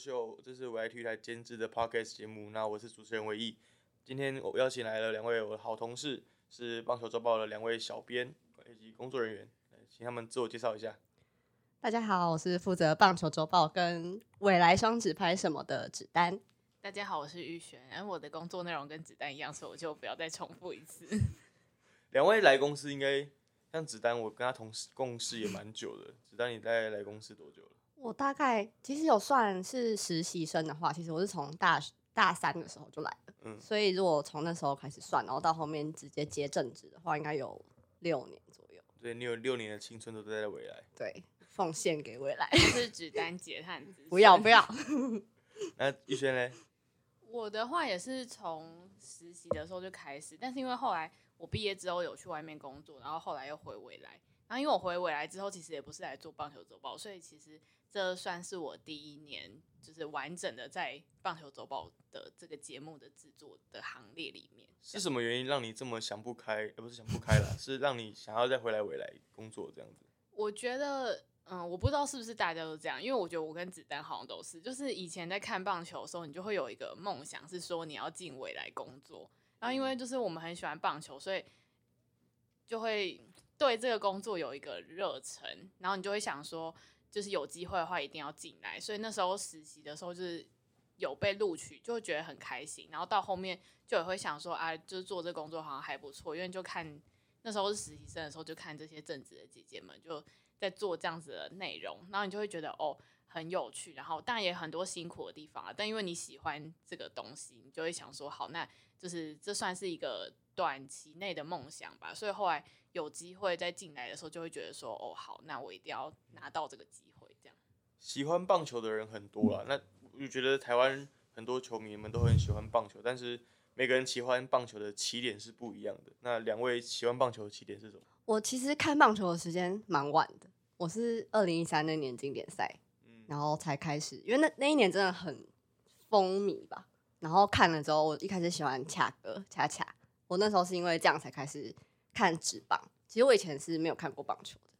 秀，这是我爱体育台监制的 podcast 节目。那我是主持人唯一。今天我邀请来了两位我的好同事，是棒球周报的两位小编以及工作人员，请他们自我介绍一下。大家好，我是负责棒球周报跟未来双指拍什么的子丹。大家好，我是玉璇。哎，我的工作内容跟子丹一样，所以我就不要再重复一次。两位来公司应该像子丹，我跟他同事共事也蛮久的。子丹，你大概来公司多久了？我大概其实有算是实习生的话，其实我是从大大三的时候就来了，嗯，所以如果从那时候开始算，然后到后面直接接正职的话，应该有六年左右。对你有六年的青春都在未来，对，奉献给未来。是只单结汉子，不要不要。那玉轩呢？我的话也是从实习的时候就开始，但是因为后来我毕业之后有去外面工作，然后后来又回未来。然后因为我回未来之后，其实也不是来做棒球周报，所以其实。这算是我第一年，就是完整的在棒球周报的这个节目的制作的行列里面。是什么原因让你这么想不开？呃，不是想不开了，是让你想要再回来未来工作这样子。我觉得，嗯，我不知道是不是大家都这样，因为我觉得我跟子丹好像都是，就是以前在看棒球的时候，你就会有一个梦想，是说你要进未来工作。然后因为就是我们很喜欢棒球，所以就会对这个工作有一个热忱，然后你就会想说。就是有机会的话，一定要进来。所以那时候实习的时候，就是有被录取，就会觉得很开心。然后到后面就也会想说，啊，就是做这工作好像还不错，因为就看那时候是实习生的时候，就看这些正职的姐姐们就在做这样子的内容，然后你就会觉得哦很有趣。然后当然也很多辛苦的地方啊，但因为你喜欢这个东西，你就会想说，好，那就是这算是一个短期内的梦想吧。所以后来。有机会再进来的时候，就会觉得说，哦，好，那我一定要拿到这个机会。这样，喜欢棒球的人很多了，那我就觉得台湾很多球迷们都很喜欢棒球，但是每个人喜欢棒球的起点是不一样的。那两位喜欢棒球的起点是什么？我其实看棒球的时间蛮晚的，我是二零一三那年经典赛，然后才开始，因为那那一年真的很风靡吧。然后看了之后，我一开始喜欢恰哥恰恰，我那时候是因为这样才开始。看纸棒，其实我以前是没有看过棒球的，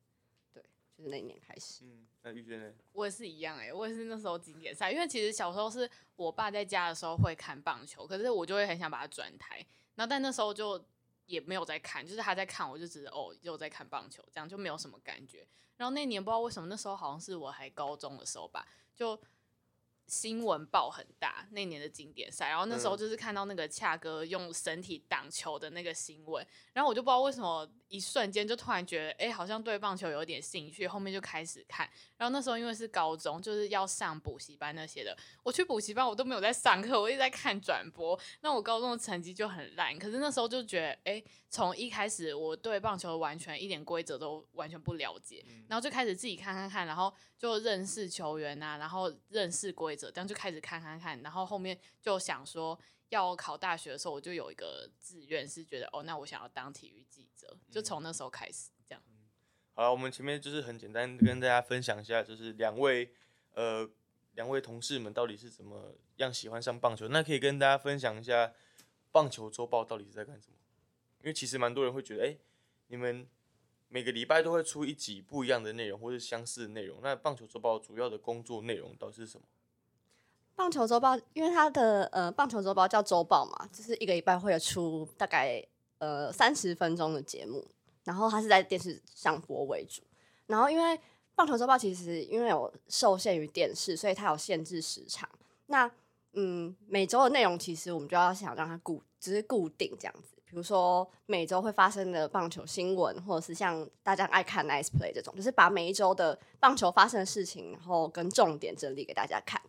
对，就是那一年开始。嗯，那玉娟呢？我也是一样哎，我也是那时候经典赛，因为其实小时候是我爸在家的时候会看棒球，可是我就会很想把它转台，然后但那时候就也没有在看，就是他在看，我就只是哦又在看棒球，这样就没有什么感觉。然后那年不知道为什么，那时候好像是我还高中的时候吧，就。新闻报很大，那年的经典赛，然后那时候就是看到那个恰哥用身体挡球的那个新闻，然后我就不知道为什么一瞬间就突然觉得，哎，好像对棒球有点兴趣，后面就开始看。然后那时候因为是高中，就是要上补习班那些的，我去补习班我都没有在上课，我一直在看转播。那我高中的成绩就很烂，可是那时候就觉得，哎，从一开始我对棒球完全一点规则都完全不了解，然后就开始自己看看看，然后就认识球员啊，然后认识规则。这样就开始看看看，然后后面就想说要考大学的时候，我就有一个志愿是觉得哦，那我想要当体育记者，就从那时候开始这样。好了，我们前面就是很简单跟大家分享一下，就是两位呃两位同事们到底是怎么样喜欢上棒球，那可以跟大家分享一下棒球周报到底是在干什么？因为其实蛮多人会觉得，哎，你们。每个礼拜都会出一集不一样的内容，或是相似的内容。那棒球周报主要的工作内容到底是什么？棒球周报，因为它的呃，棒球周报叫周报嘛，就是一个礼拜会有出大概呃三十分钟的节目，然后它是在电视上播为主。然后因为棒球周报其实因为有受限于电视，所以它有限制时长。那嗯，每周的内容其实我们就要想让它固，只是固定这样子。比如说每周会发生的棒球新闻，或者是像大家爱看 Nice Play 这种，就是把每一周的棒球发生的事情，然后跟重点整理给大家看。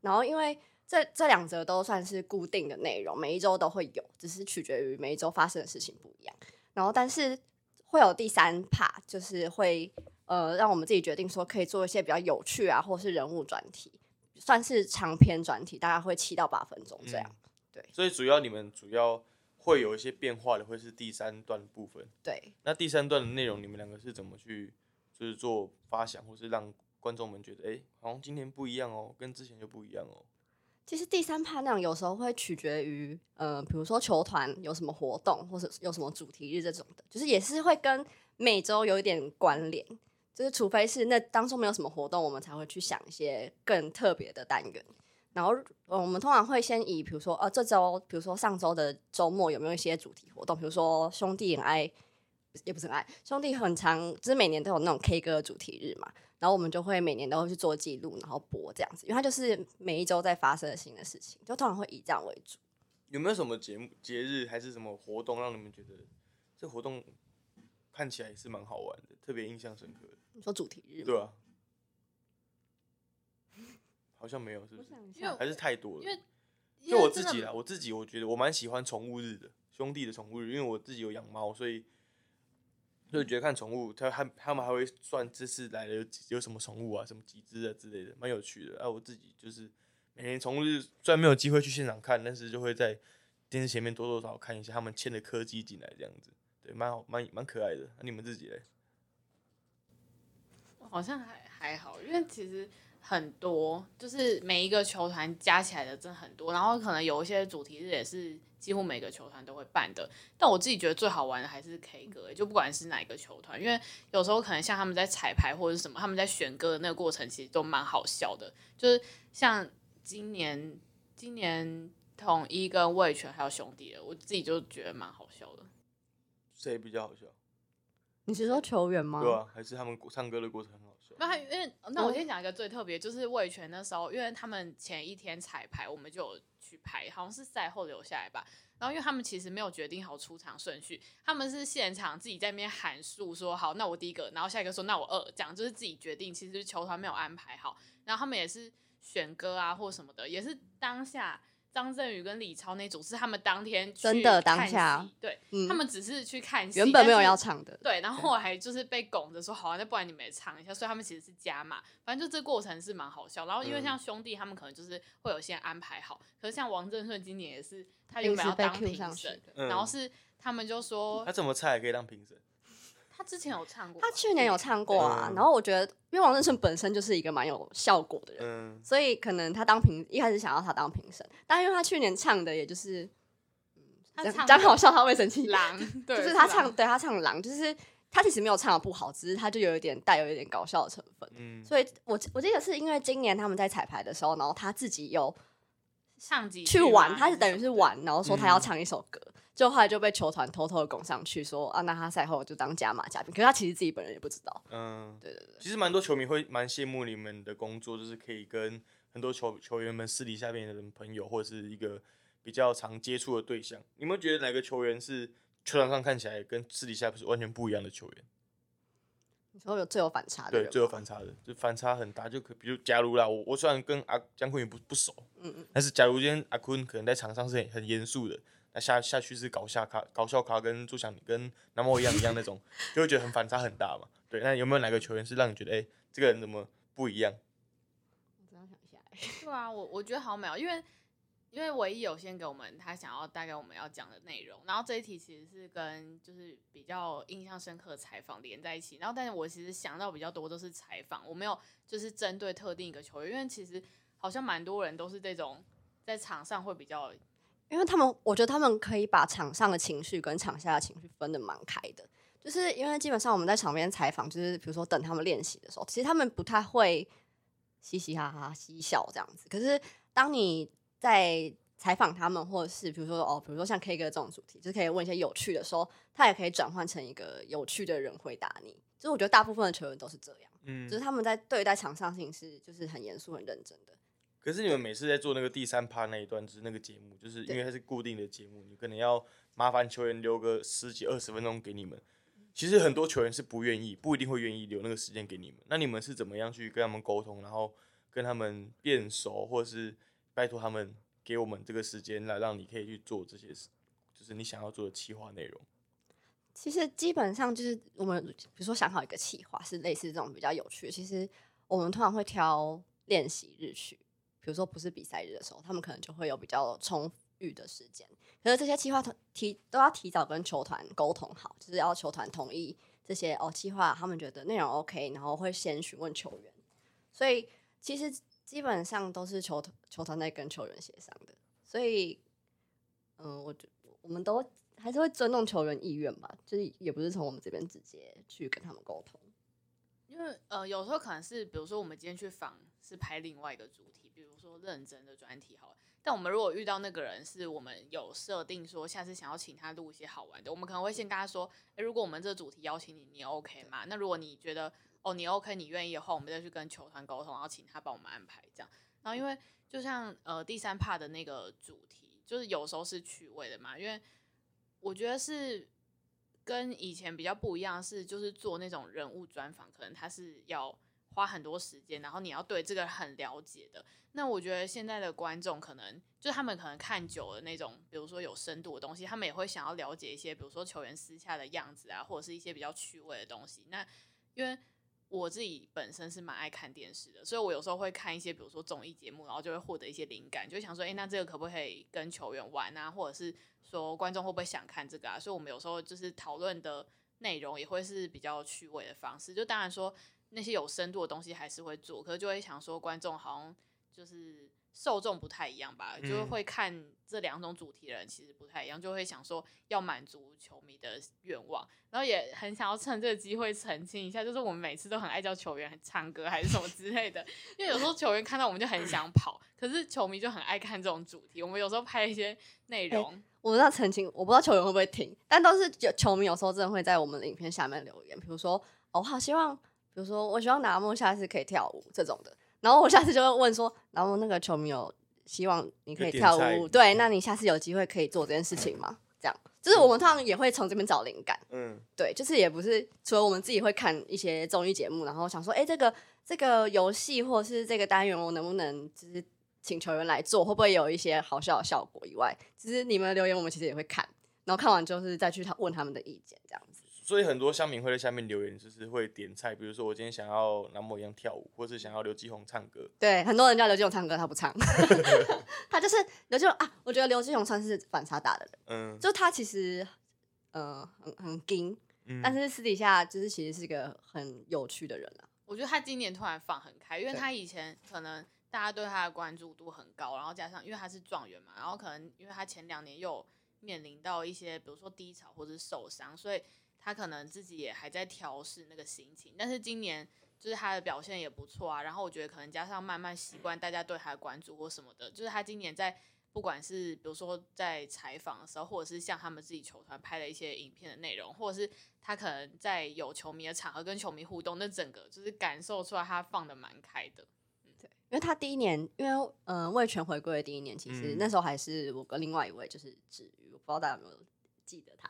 然后，因为这这两则都算是固定的内容，每一周都会有，只是取决于每一周发生的事情不一样。然后，但是会有第三 part，就是会呃让我们自己决定说可以做一些比较有趣啊，或是人物专题，算是长篇专题，大概会七到八分钟这样。对，所以主要你们主要会有一些变化的，会是第三段部分。对，那第三段的内容，你们两个是怎么去就是做发想，或是让？观众们觉得，哎，好像今天不一样哦，跟之前就不一样哦。其实第三趴那样有时候会取决于，呃，比如说球团有什么活动，或者有什么主题日这种的，就是也是会跟每周有一点关联。就是除非是那当中没有什么活动，我们才会去想一些更特别的单元。然后，呃我们通常会先以比如说，呃，这周，比如说上周的周末有没有一些主题活动？比如说兄弟很爱，也不是很爱，兄弟很长，就是每年都有那种 K 歌主题日嘛。然后我们就会每年都会去做记录，然后播这样子，因为它就是每一周在发生的新的事情，就通常会以这样为主。有没有什么节目、节日还是什么活动让你们觉得这活动看起来也是蛮好玩的，特别印象深刻的？你说主题日？对啊，好像没有，是不是？因为还是太多了因。为就我自己啦，我自己我觉得我蛮喜欢宠物日的，兄弟的宠物日，因为我自己有养猫，所以所以觉得看宠物，他他他们还会算这次来了有几有什么宠物啊，什么几只啊之类的，蛮有趣的。啊，我自己就是每年宠物日虽然没有机会去现场看，但是就会在电视前面多多少少看一下他们牵的柯基进来这样子，对，蛮好蛮蛮可爱的。那、你们自己嘞？好像还还好，因为其实很多，就是每一个球团加起来的真的很多，然后可能有一些主题日也是几乎每个球团都会办的。但我自己觉得最好玩的还是 K 歌、欸就不管是哪一个球团，因为有时候可能像他们在彩排或者是什么，他们在选歌的那个过程其实都蛮好笑的。就是像今年今年统一跟魏权还有兄弟的，我自己就觉得蛮好笑的。谁比较好笑？你是说球员吗？对啊，还是他们唱歌的过程很好笑？那还因为那我先讲一个最特别，就是魏权那时候，因为他们前一天彩排，我们就有去排，好像是赛后留下来吧。然后因为他们其实没有决定好出场顺序，他们是现场自己在那边喊数说好，那我第一个，然后下一个说那我二，这样就是自己决定。其实球团没有安排好，然后他们也是选歌啊或什么的，也是当下张振宇跟李超那组是他们当天去真的当看下戏对、嗯他们只是去看戏，原本没有要唱的，对，然后我还就是被拱着说，好啊，那不然你们也唱一下，所以他们其实是加码，反正就这过程是蛮好笑。然后因为嗯像兄弟他们可能就是会有些安排好，可是像王振顺今年也是，他原本要当评审，然后是他们就说他怎么菜也可以当评审？他之前有唱过，他去年有唱过啊，嗯。然后我觉得，因为王振顺本身就是一个蛮有效果的人，嗯，所以可能他当评一开始想要他当评审，但因为他去年唱的也就是讲他唱讲好笑，他会生气，狼，对，就是他唱对他唱狼，就是他其实没有唱的不好，只是他就有一点带有一点搞笑的成分。嗯，所以我我记得是因为今年他们在彩排的时候，然后他自己有唱几去玩，他是等于是玩，然后说他要嗯。唱一首歌，就后来就被球团偷偷的拱上去说啊，那他赛后就当加码嘉宾，可是他其实自己本人也不知道。嗯，对对对，其实蛮多球迷会蛮羡慕你们的工作，就是可以跟很多球球员们私底下变成朋友，或者是一个比较常接触的对象。你们觉得哪个球员是球场上看起来跟私底下不是完全不一样的球员？你说有最有反差的对，最有反差的，就反差很大。就可比如，假如啦，我我虽然跟阿江坤也不不熟，嗯嗯，但是假如今天阿坤可能在场上是很很严肃的，那下下去是搞笑咖，搞笑咖跟朱翔跟南莫一样一样那种，就会觉得很反差很大嘛。对，那有没有哪个球员是让你觉得，哎、这个人怎么不一样？我真的想一下欸，对啊，我我觉得好美哦，因为因为唯一有先给我们他想要带给我们要讲的内容，然后这一题其实是跟就是比较印象深刻的采访连在一起，然后但是我其实想到比较多都是采访，我没有就是针对特定一个球员，因为其实好像蛮多人都是这种在场上会比较因为他们，我觉得他们可以把场上的情绪跟场下的情绪分的蛮开的，就是因为基本上我们在场边采访，就是比如说等他们练习的时候，其实他们不太会嘻嘻哈哈嬉笑这样子。可是当你在采访他们，或者是比如说哦，比如说像 K 歌这种主题，就是可以问一些有趣的时候，他也可以转换成一个有趣的人回答你。就是我觉得大部分的球员都是这样，嗯就是他们在对待场上事情是就是很严肃、很认真的。可是你们每次在做那个第三趴那一段，就是那个节目，就是因为它是固定的节目，你可能要麻烦球员留个十几二十分钟给你们。其实很多球员是不愿意，不一定会愿意留那个时间给你们。那你们是怎么样去跟他们沟通，然后跟他们变熟，或者是拜托他们给我们这个时间来让你可以去做这些事，就是你想要做的企划内容。其实基本上就是我们比如说想好一个企划是类似这种比较有趣的，其实我们通常会挑练习日去，比如说不是比赛日的时候，他们可能就会有比较充裕的时间。可是这些计划提都要提早跟球团沟通好，就是要球团同意这些哦计划，他们觉得内容 OK，然后会先询问球员。所以其实基本上都是球团球团在跟球员协商的，所以嗯，我觉我们都还是会尊重球员意愿吧，就是也不是从我们这边直接去跟他们沟通。因为呃，有时候可能是比如说我们今天去访是拍另外一个主题，说认真的专题好了。但我们如果遇到那个人是我们有设定说下次想要请他录一些好玩的，我们可能会先跟他说，诶，如果我们这个主题邀请你，你 OK 吗？那如果你觉得哦你 OK，你愿意的话，我们再去跟球团沟通，然后请他帮我们安排这样。然后因为就像呃第三 part 的那个主题，就是有时候是趣味的嘛，因为我觉得是跟以前比较不一样，是就是做那种人物专访，可能他是要花很多时间，然后你要对这个很了解的。那我觉得现在的观众可能就是他们可能看久了那种，比如说有深度的东西，他们也会想要了解一些，比如说球员私下的样子啊，或者是一些比较趣味的东西。那因为我自己本身是蛮爱看电视的，所以我有时候会看一些，比如说综艺节目，然后就会获得一些灵感，就想说，诶，那这个可不可以跟球员玩啊？或者是说观众会不会想看这个啊？所以我们有时候就是讨论的内容也会是比较趣味的方式。就当然说那些有深度的东西还是会做，可是就会想说观众好像就是受众不太一样吧，就是嗯会看这两种主题的人其实不太一样，就会想说要满足球迷的愿望，然后也很想要趁这个机会澄清一下，就是我们每次都很爱叫球员唱歌还是什么之类的，因为有时候球员看到我们就很想跑，可是球迷就很爱看这种主题，我们有时候拍一些内容。我不知道澄清，我不知道球员会不会听，但都是有球迷有时候真的会在我们的影片下面留言，比如说，哦，我好希望，比如说，我希望拿莫下次可以跳舞这种的，然后我下次就会问说，然后那个球迷有希望你可以跳舞，对，那你下次有机会可以做这件事情吗？这样，就是我们通常也会从这边找灵感，嗯，对，就是也不是除了我们自己会看一些综艺节目，然后想说，哎、这个这个游戏或者是这个单元，我能不能就是请球员来做，会不会有一些好笑的效果以外，其实你们的留言我们其实也会看，然后看完就是再去他问他们的意见，这样。子。所以很多乡民会在下面留言，就是会点菜，比如说我今天想要南模一样跳舞，或是想要刘继宏唱歌，对，很多人叫刘继勇唱歌，他不唱，他就是刘继勇啊。我觉得刘继勇算是反差大的人，嗯，就他其实呃很很硬，嗯但是私底下就是其实是一个很有趣的人啊。我觉得他今年突然放很开，因为他以前可能大家对他的关注度很高，然后加上因为他是状元嘛，然后可能因为他前两年又面临到一些比如说低潮或者是受伤，所以他可能自己也还在调试那个心情。但是今年就是他的表现也不错啊，然后我觉得可能加上慢慢习惯大家对他的关注或什么的，就是他今年在不管是比如说在采访的时候，或者是像他们自己球团拍的一些影片的内容，或者是他可能在有球迷的场合跟球迷互动，那整个就是感受出来他放的蛮开的。对因为他第一年，因为嗯、呃、魏权回归的第一年，其实嗯那时候还是我跟另外一位就是子瑜，我不知道大家有没有记得他，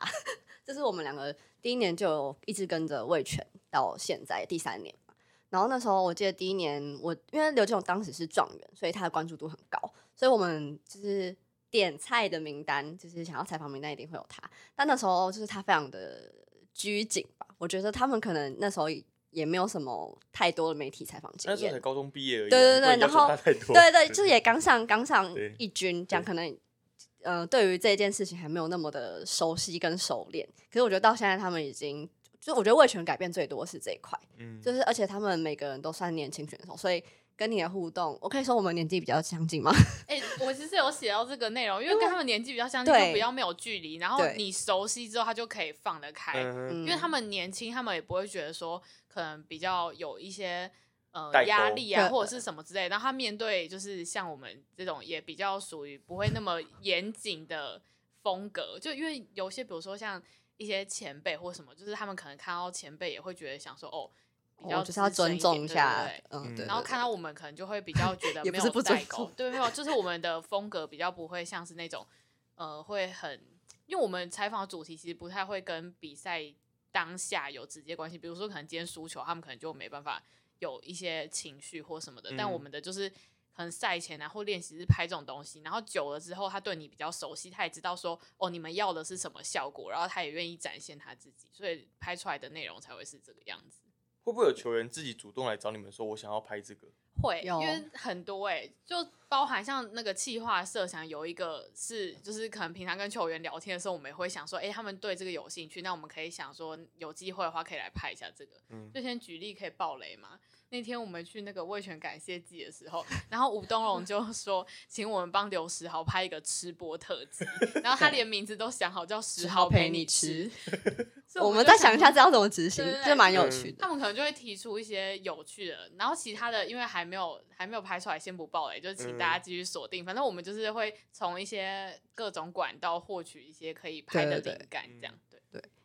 就是我们两个第一年就一直跟着魏权到现在第三年嘛。然后那时候我记得第一年我因为刘建勇当时是状元，所以他的关注度很高，所以我们就是点菜的名单，就是想要采访名单一定会有他。但那时候就是他非常的拘谨吧，我觉得他们可能那时候也没有什么太多的媒体采访经验那时候才。高中毕业而已啊，对对对然后对对，就是也刚上刚上对一军，这样可能呃，对于这件事情还没有那么的熟悉跟熟练。可是我觉得到现在他们已经，就我觉得魏权改变最多是这一块，嗯，就是而且他们每个人都算年轻选手，所以跟你的互动，我可以说我们年纪比较相近吗？哎、我其实有写到这个内容，因为跟他们年纪比较相近，就比较没有距离，然后你熟悉之后，他就可以放得开。嗯因为他们年轻，他们也不会觉得说可能比较有一些呃压力啊，或者是什么之类的。然后他面对就是像我们这种也比较属于不会那么严谨的风格，就因为有些比如说像一些前辈或什么，就是他们可能看到前辈也会觉得想说哦。比较我就是要尊重一下对对，嗯，嗯对。然后看到我们可能就会比较觉 得也没有代沟，对，没有，就是我们的风格比较不会像是那种呃会很，因为我们采访的主题其实不太会跟比赛当下有直接关系，比如说可能今天输球，他们可能就没办法有一些情绪或什么的，但嗯我们的就是。可能赛前啊或练习是拍这种东西，然后久了之后，他对你比较熟悉，他也知道说哦你们要的是什么效果，然后他也愿意展现他自己，所以拍出来的内容才会是这个样子。会不会有球员自己主动来找你们说，我想要拍这个？会，因为很多哎、就包含像那个企划设想有一个是，就是可能平常跟球员聊天的时候，我们也会想说，哎、他们对这个有兴趣，那我们可以想说，有机会的话可以来拍一下这个。嗯就先举例可以爆雷嘛，那天我们去那个味全感谢祭的时候，然后吴东荣就说，请我们帮刘石豪拍一个吃播特辑，然后他连名字都想好，叫石豪陪你吃。我们就再想一下这要怎么执行对对，对就蛮有嗯趣的。他们可能就会提出一些有趣的，然后其他的因为还没有还没有拍出来，先不爆雷，就请大家继续锁定。反正我们就是会从一些各种管道获取一些可以拍的对对对灵感，这样对。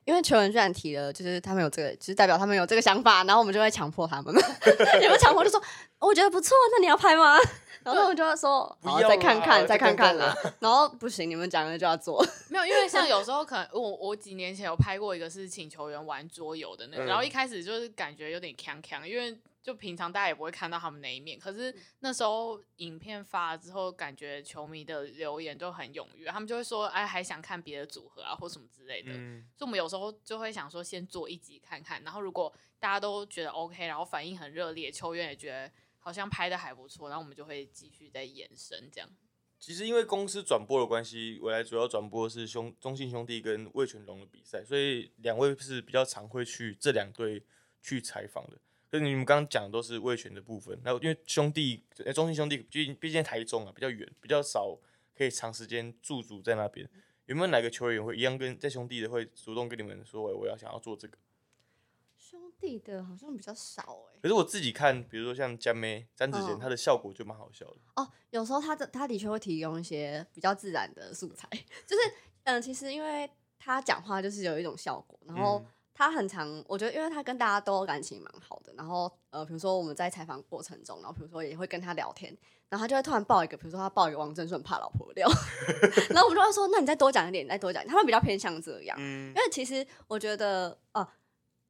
因为球员居然提了，就是他们有这个，就是代表他们有这个想法，然后我们就会强迫他们，有没有强迫就说我觉得不错，那你要拍吗？然后他们就会说再看看，再看看啦。然后不行，你们讲了就要做。没有，因为像有时候可能我我几年前有拍过一个是请球员玩桌游的那个，嗯然后一开始就是感觉有点强强，因为就平常大家也不会看到他们那一面，可是那时候影片发了之后，感觉球迷的留言都很踊跃，他们就会说哎还想看别的组合啊或什么之类的，嗯，所以我们有时候就会想说先做一集看看，然后如果大家都觉得 OK，然后反应很热烈，球员也觉得好像拍的还不错，然后我们就会继续再延伸这样。其实因为公司转播的关系，未来主要转播的是兄中信兄弟跟魏全龙的比赛，所以两位是比较常会去这两队去采访的。跟你们刚刚讲的都是魏全的部分，那因为兄弟，呃中信兄弟毕竟毕竟台中啊比较远，比较少可以长时间驻足在那边。有没有哪个球员会一样跟在兄弟的会主动跟你们说，哎我要想要做这个？兄弟的好像比较少哎、可是我自己看，比如说像江妹、詹子贤，嗯他的效果就蛮好笑的。哦，有时候他的他的确会提供一些比较自然的素材，就是嗯，其实因为他讲话就是有一种效果，然后嗯他很常，我觉得因为他跟大家都感情蛮好的，然后呃，比如说我们在采访过程中，然后比如说也会跟他聊天，然后他就会突然爆一个，比如说他爆一个王振顺怕老婆料，然后我们就会说，那你再多讲一点，你再多讲他们比较偏向这样，嗯。因为其实我觉得，呃，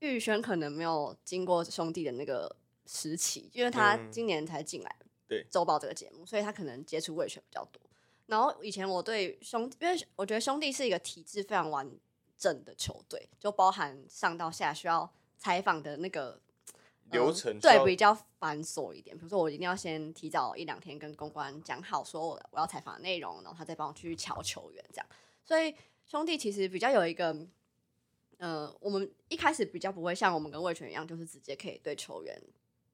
玉轩可能没有经过兄弟的那个时期，因为他嗯。今年才进来对。周报这个节目，所以他可能接触魏权比较多。然后以前我对兄，因为我觉得兄弟是一个体制非常完整的球队，就包含上到下需要采访的那个。呃流程对比较繁琐一点，比如说我一定要先提早一两天跟公关讲好，说我我要采访的内容，然后他再帮我去瞧球员这样。所以兄弟其实比较有一个，呃，我们一开始比较不会像我们跟魏权一样，就是直接可以对球员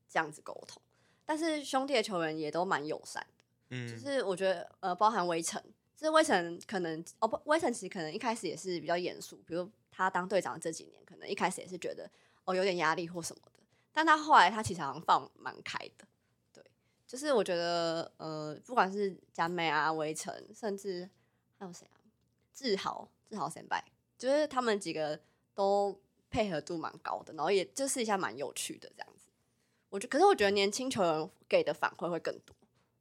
这样子沟通。但是兄弟的球员也都蛮友善的，嗯，就是我觉得呃，包含围城，就是威臣可能哦不，威臣其实可能一开始也是比较严肃，比如他当队长这几年，可能一开始也是觉得哦有点压力或什么的，但他后来他其实好像放蛮开的，对，就是我觉得呃，不管是佳美啊、威臣，甚至还有谁啊，志豪、志豪先拜，就是他们几个都配合度蛮高的，然后也就是一下蛮有趣的这样子。我觉可是我觉得年轻球员给的反馈会更多，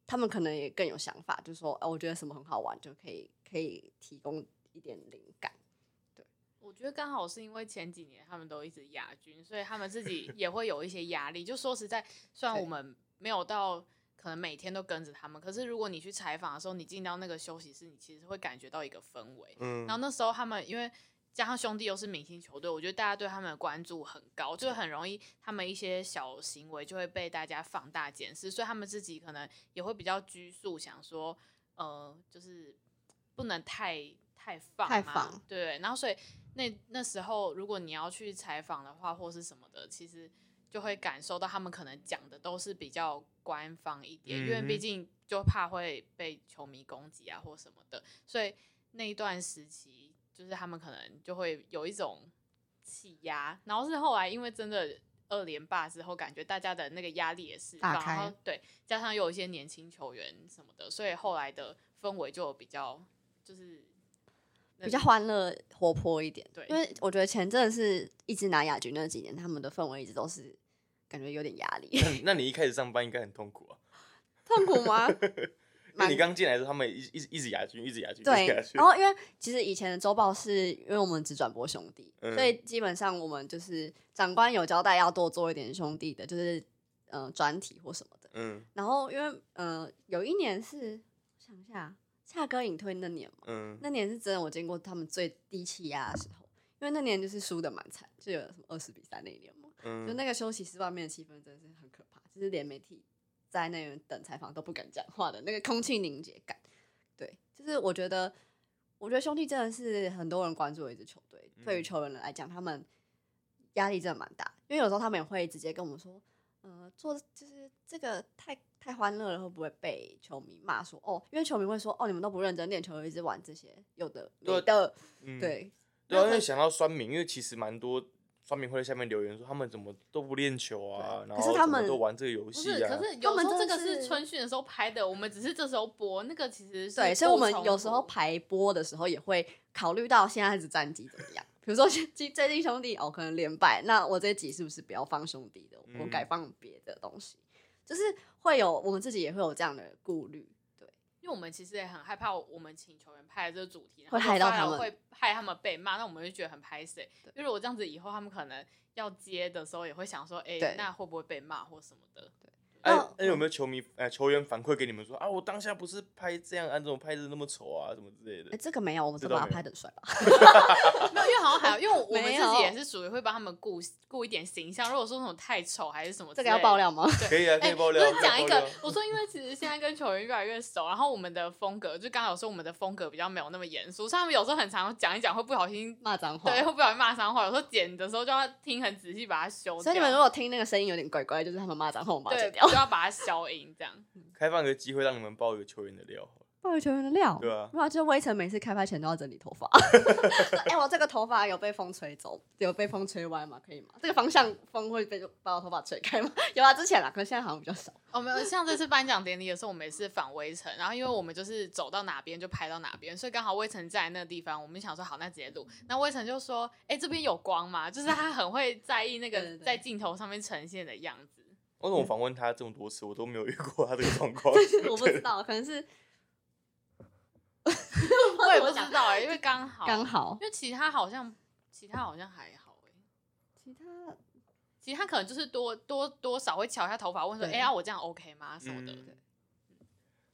他们可能也更有想法，就是说，哦，我觉得什么很好玩，就可以可以提供一点灵感。对我觉得刚好是因为前几年他们都一直亚军，所以他们自己也会有一些压力。就说实在，虽然我们没有到可能每天都跟着他们，可是如果你去采访的时候，你进到那个休息室，你其实会感觉到一个氛围。嗯然后那时候他们因为加上兄弟又是明星球队，我觉得大家对他们的关注很高，就很容易他们一些小行为就会被大家放大检视，所以他们自己可能也会比较拘束，想说呃，就是不能太太放嘛太放对。然后所以那那时候如果你要去采访的话，或是什么的，其实就会感受到他们可能讲的都是比较官方一点，因为毕竟就怕会被球迷攻击啊或什么的，所以那一段时期就是他们可能就会有一种气压，然后是后来因为真的二连霸之后，感觉大家的那个压力也是放，开然后对，加上又有一些年轻球员什么的，所以后来的氛围就比较就是比较欢乐活泼一点。对因为我觉得前阵是一直拿亚军那几年，他们的氛围一直都是感觉有点压力，那那你一开始上班应该很痛苦啊，痛苦吗？因为你刚进来的时候，他们一一直一直亚军，一直亚军，对然后因为其实以前的周报是因为我们只转播兄弟，嗯所以基本上我们就是长官有交代要多做一点兄弟的，就是呃专题或什么的。嗯。然后因为呃有一年是我想一下，夏哥隐退那年嘛，嗯。那年是真的我见过他们最低气压的时候，因为那年就是输的蛮惨，就有什么二十比三那一年嘛，就嗯，那个休息室外面的气氛真的是很可怕，就是连媒体在那边等采访都不敢讲话的那个空气凝结感。对，就是我觉得，我觉得兄弟真的是很多人关注的一支球队。对于嗯球员来讲，他们压力真的蛮大，因为有时候他们也会直接跟我们说：“呃，做就是这个太太欢乐了，会不会被球迷骂说哦？因为球迷会说哦，你们都不认真练球，一直玩这些有的对没的，嗯，对，对啊，那可因为想到酸民，因为其实蛮多酸民会在下面留言说他们怎么都不练球啊，然后他们都玩这个游不是，戏啊可。是有时候这个是是春训的时候拍的，我们只是这时候播，那个其实是对，所以我们有时候排播的时候也会考虑到现在的战绩怎么样。比如说最最近兄弟哦可能连败，那我这一集是不是不要放兄弟的，我嗯改放别的东西？就是会有我们自己也会有这样的顾虑。对，因为我们其实也很害怕，我们请球员拍的这个主题，然会后发害到他们会害他们被骂，那我们就觉得很拍谁。因为我这样子以后他们可能要接的时候，也会想说，哎、对那会不会被骂或什么的？哎那，那有没有球迷呃球员反馈给你们说啊，我当下不是拍这样，啊，怎么拍的那么丑啊，什么之类的哎、的？这个没有，我们这倒没有都把他拍的帅吧？没有，因为好像还有，因为我们自己也是属于会帮他们顾顾一点形象。如果说那种太丑还是什么，这个要爆。料吗？可以啊，可哎、以爆料。不是讲一个我说因为其实现在跟球员越来越熟，然后我们的风格，就刚好有说我们的风格比较没有那么严肃，所以他们有时候很常讲一讲会不小心，骂脏话。对，会不小心骂脏话，有时候剪的时候就要听很仔细把它修。所以你们如果听那个声音有点怪怪，就是他们骂脏话，我们把剪掉。就要把它消音这样。开放一个机会让你们爆一个球员的料好了。爆球员的料，对啊没有，就是微尘每次开拍前都要整理头发。哎、我这个头发有被风吹走，有被风吹歪吗？可以吗？这个方向风会被把我头发吹开吗？有啊，之前啦，可是现在好像比较少。哦，没有，像这次颁奖典礼的时候，我们也是访微尘，然后因为我们就是走到哪边就拍到哪边，所以刚好微尘在那个地方，我们想说好，那直接录。那微尘就说：“哎、这边有光吗？”就是他很会在意那个在镜头上面呈现的样子。为什么我访问他这么多次，我都没有遇过他这个状 况？我不知道，可能是 我也不知道哎、因为刚好刚，好。因为其他好像其他好像还好哎、其他其他可能就是多多多少会瞧一下头发，问说：“哎、对呀、我这样 OK 吗？”什么的。嗯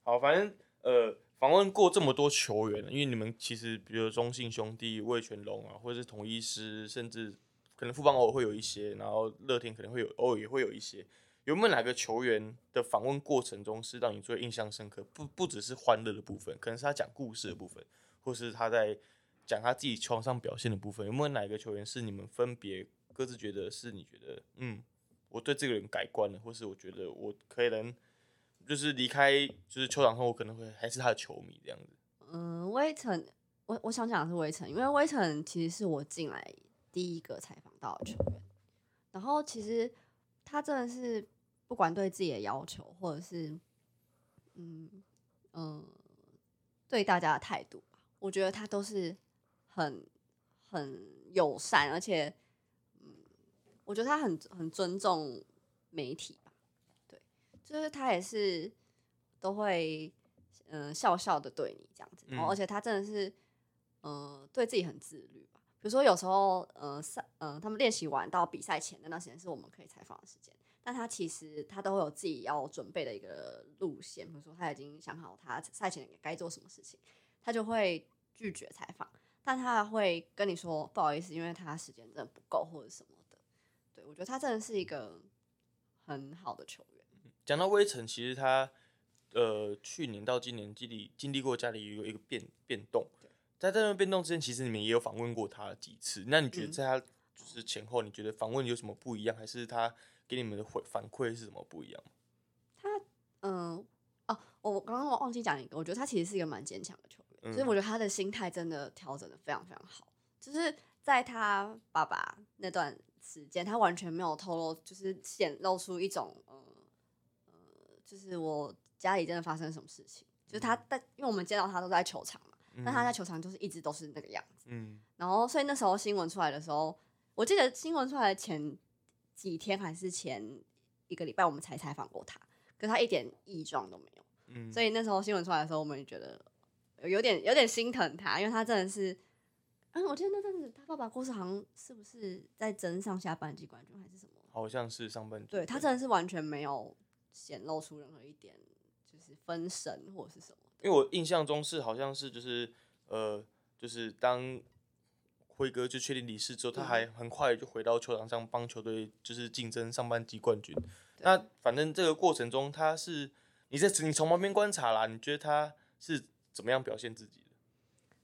好，反正呃，访问过这么多球员，因为你们其实比如中信兄弟、魏全龙啊，或者是统一师，甚至可能富邦偶尔会有一些，然后乐天可能会有偶尔也会有一些。有没有哪个球员的访问过程中是让你最印象深刻？不不只是欢乐的部分，可能是他讲故事的部分，或是他在讲他自己球场上表现的部分。有没有哪个球员是你们分别各自觉得是你觉得嗯，我对这个人改观了，或是我觉得我可能就是离开就是球场后，我可能会还是他的球迷这样子。嗯，微尘，我我想讲的是微尘，因为微尘其实是我进来第一个采访到的球员，然后其实他真的是不管对自己的要求，或者是嗯嗯对大家的态度吧，我觉得他都是很很友善，而且嗯，我觉得他很很尊重媒体吧，对，就是他也是都会嗯、呃笑笑的对你这样子，然后嗯。而且他真的是呃对自己很自律吧。比如说有时候呃赛呃他们练习完到比赛前的那时间是我们可以采访的时间，但他其实他都会有自己要准备的一个路线，比如说他已经想好他赛前该做什么事情，他就会拒绝采访，但他会跟你说不好意思，因为他时间真的不够或者什么的。对我觉得他真的是一个很好的球员。讲到威城，其实他呃去年到今年经历经历过家里有一个变变动，在这段变动之前，其实你们也有访问过他几次。那你觉得嗯在他就是前后，你觉得访问有什么不一样，还是他给你们的回反馈是什么不一样他？嗯，哦，我刚刚我忘记讲一个，我觉得他其实是一个蛮坚强的球员，所以嗯我觉得他的心态真的调整的非常非常好。就是在他爸爸那段时间，他完全没有透露，就是显露出一种呃呃，就是我家里真的发生什么事情。就是他在，因为我们见到他都在球场嘛，但他在球场就是一直都是那个样子。嗯然后，所以那时候新闻出来的时候，我记得新闻出来的前几天还是前一个礼拜，我们才采访过他，可是他一点异状都没有。嗯，所以那时候新闻出来的时候，我们也觉得有点有点心疼他，因为他真的是，嗯，我记得那阵子他爸爸过世，好像是不是在争上下半季冠军还是什么？好像是上半季对他真的是完全没有显露出任何一点就是分神或者是什么。因为我印象中是好像是就是呃，就是当辉哥就确定离世之后，他嗯还很快就回到球场上帮球队就是竞争上半季冠军。那反正这个过程中，他是你在你从旁边观察啦，你觉得他是怎么样表现自己的？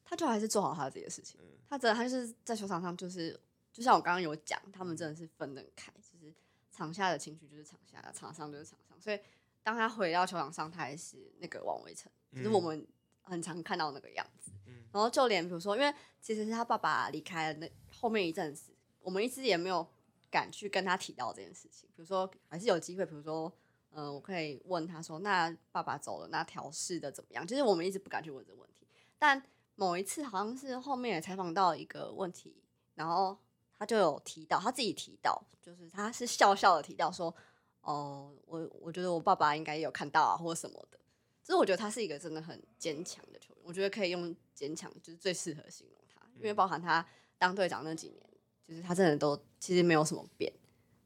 他就还是做好他自己的事情。他真的，他就是在球场上，就是就像我刚刚有讲，他们真的是分得很开，就是场下的情绪就是场下的，场上就是场上，所以当他回到球场上，他还是那个王维成，就是我嗯们很常看到那个样子。然后就连比如说，因为其实是他爸爸离开了那后面一阵子，我们一直也没有敢去跟他提到这件事情。比如说，还是有机会，比如说，嗯、我可以问他说：“那爸爸走了，那调试的怎么样？”就是我们一直不敢去问这个问题。但某一次好像是后面也采访到一个问题，然后他就有提到，他自己提到，就是他是笑笑的提到说：“哦，我我觉得我爸爸应该有看到啊，或者什么的。”就是我觉得他是一个真的很坚强的球员，我觉得可以用坚强就是最适合形容他，因为包含他当队长那几年，就是他真的都其实没有什么变。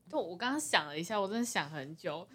对，我刚刚想了一下，我真的想很久，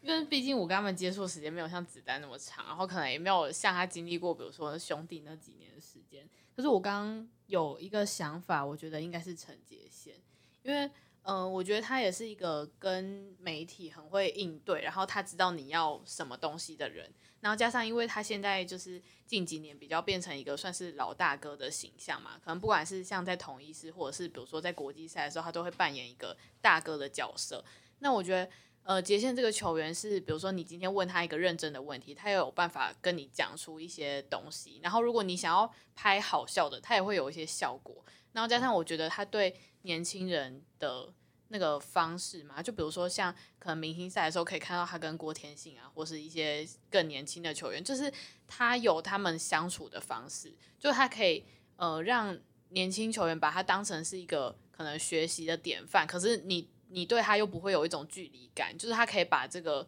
因为毕竟我跟他们接触时间没有像子弹那么长，然后可能也没有像他经历过，比如说兄弟那几年的时间。可是我刚刚有一个想法，我觉得应该是陈杰宪，因为嗯、我觉得他也是一个跟媒体很会应对，然后他知道你要什么东西的人。然后加上，因为他现在就是近几年比较变成一个算是老大哥的形象嘛，可能不管是像在统一师，或者是比如说在国际赛的时候，他都会扮演一个大哥的角色。那我觉得，呃，杰森这个球员是，比如说你今天问他一个认真的问题，他也有办法跟你讲出一些东西。然后，如果你想要拍好笑的，他也会有一些效果。然后加上，我觉得他对年轻人的那个方式嘛，就比如说像可能明星赛的时候可以看到他跟郭天信啊，或是一些更年轻的球员，就是他有他们相处的方式，就他可以呃让年轻球员把他当成是一个可能学习的典范，可是你你对他又不会有一种距离感，就是他可以把这个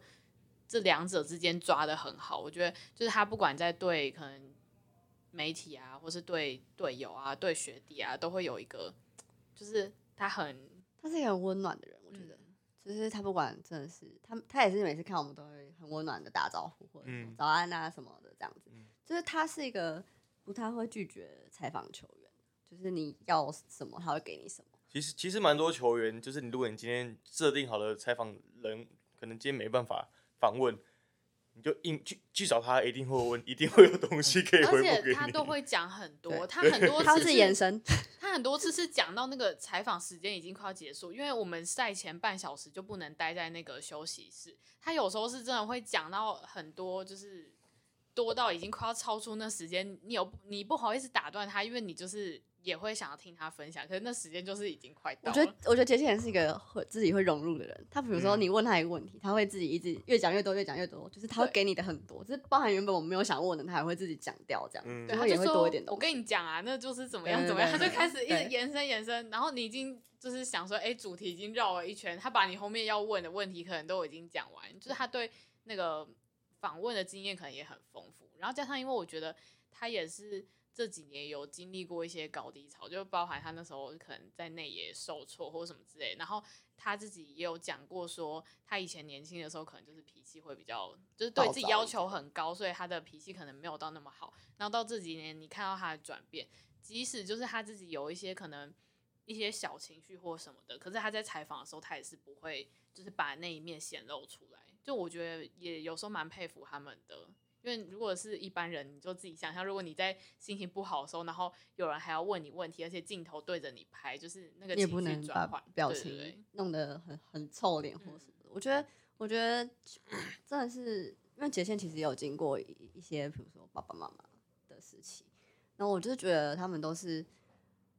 这两者之间抓得很好。我觉得就是他不管在对可能媒体啊，或是对队友啊、对学弟啊，都会有一个就是他很他是一个很温暖的人，我觉得，嗯。就是他不管真的是他，他也是每次看我们都会很温暖的打招呼或者早安啊什么的这样子，嗯。就是他是一个不太会拒绝采访球员，就是你要什么他会给你什么。其实其实蛮多球员，就是你如果你今天设定好了采访人，可能今天没办法访问，你就硬去去找他，一定会问，一定会有东西可以回而复给你。且他都会讲很多，他很多他是眼神，他很多次是讲到那个采访时间已经快要结束，因为我们赛前半小时就不能待在那个休息室。他有时候是真的会讲到很多，就是多到已经快要超出那时间，你有你不好意思打断他，因为你就是也会想要听他分享，可是那时间就是已经快到了。我觉得，我觉得杰西人是一个会自己会融入的人。他比如说嗯你问他一个问题，他会自己一直越讲越多，越讲越多，就是他会给你的很多，就是包含原本我们没有想问的，他还会自己讲掉这样，嗯对，然后也会他就说多一点东西。我跟你讲啊，那就是怎么样怎么样，他就开始一直延伸延伸，然后你已经就是想说，哎、主题已经绕了一圈，他把你后面要问的问题可能都已经讲完，就是他对那个访问的经验可能也很丰富，然后加上因为我觉得他也是这几年有经历过一些高低潮，就包含他那时候可能在内也受挫或什么之类，然后他自己也有讲过说，他以前年轻的时候可能就是脾气会比较，就是对自己要求很高，所以他的脾气可能没有到那么好。然后到这几年，你看到他的转变，即使就是他自己有一些可能一些小情绪或什么的，可是他在采访的时候，他也是不会就是把那一面显露出来。就我觉得也有时候蛮佩服他们的，因为如果是一般人，你就自己想象，如果你在心情不好的时候，然后有人还要问你问题，而且镜头对着你拍，就是那个你也不能把表情弄得很很臭脸或什么的。我觉得，我觉得 真的是因为杰宪其实也有经过一一些，比如说爸爸妈妈的时期，然后我就是觉得他们都是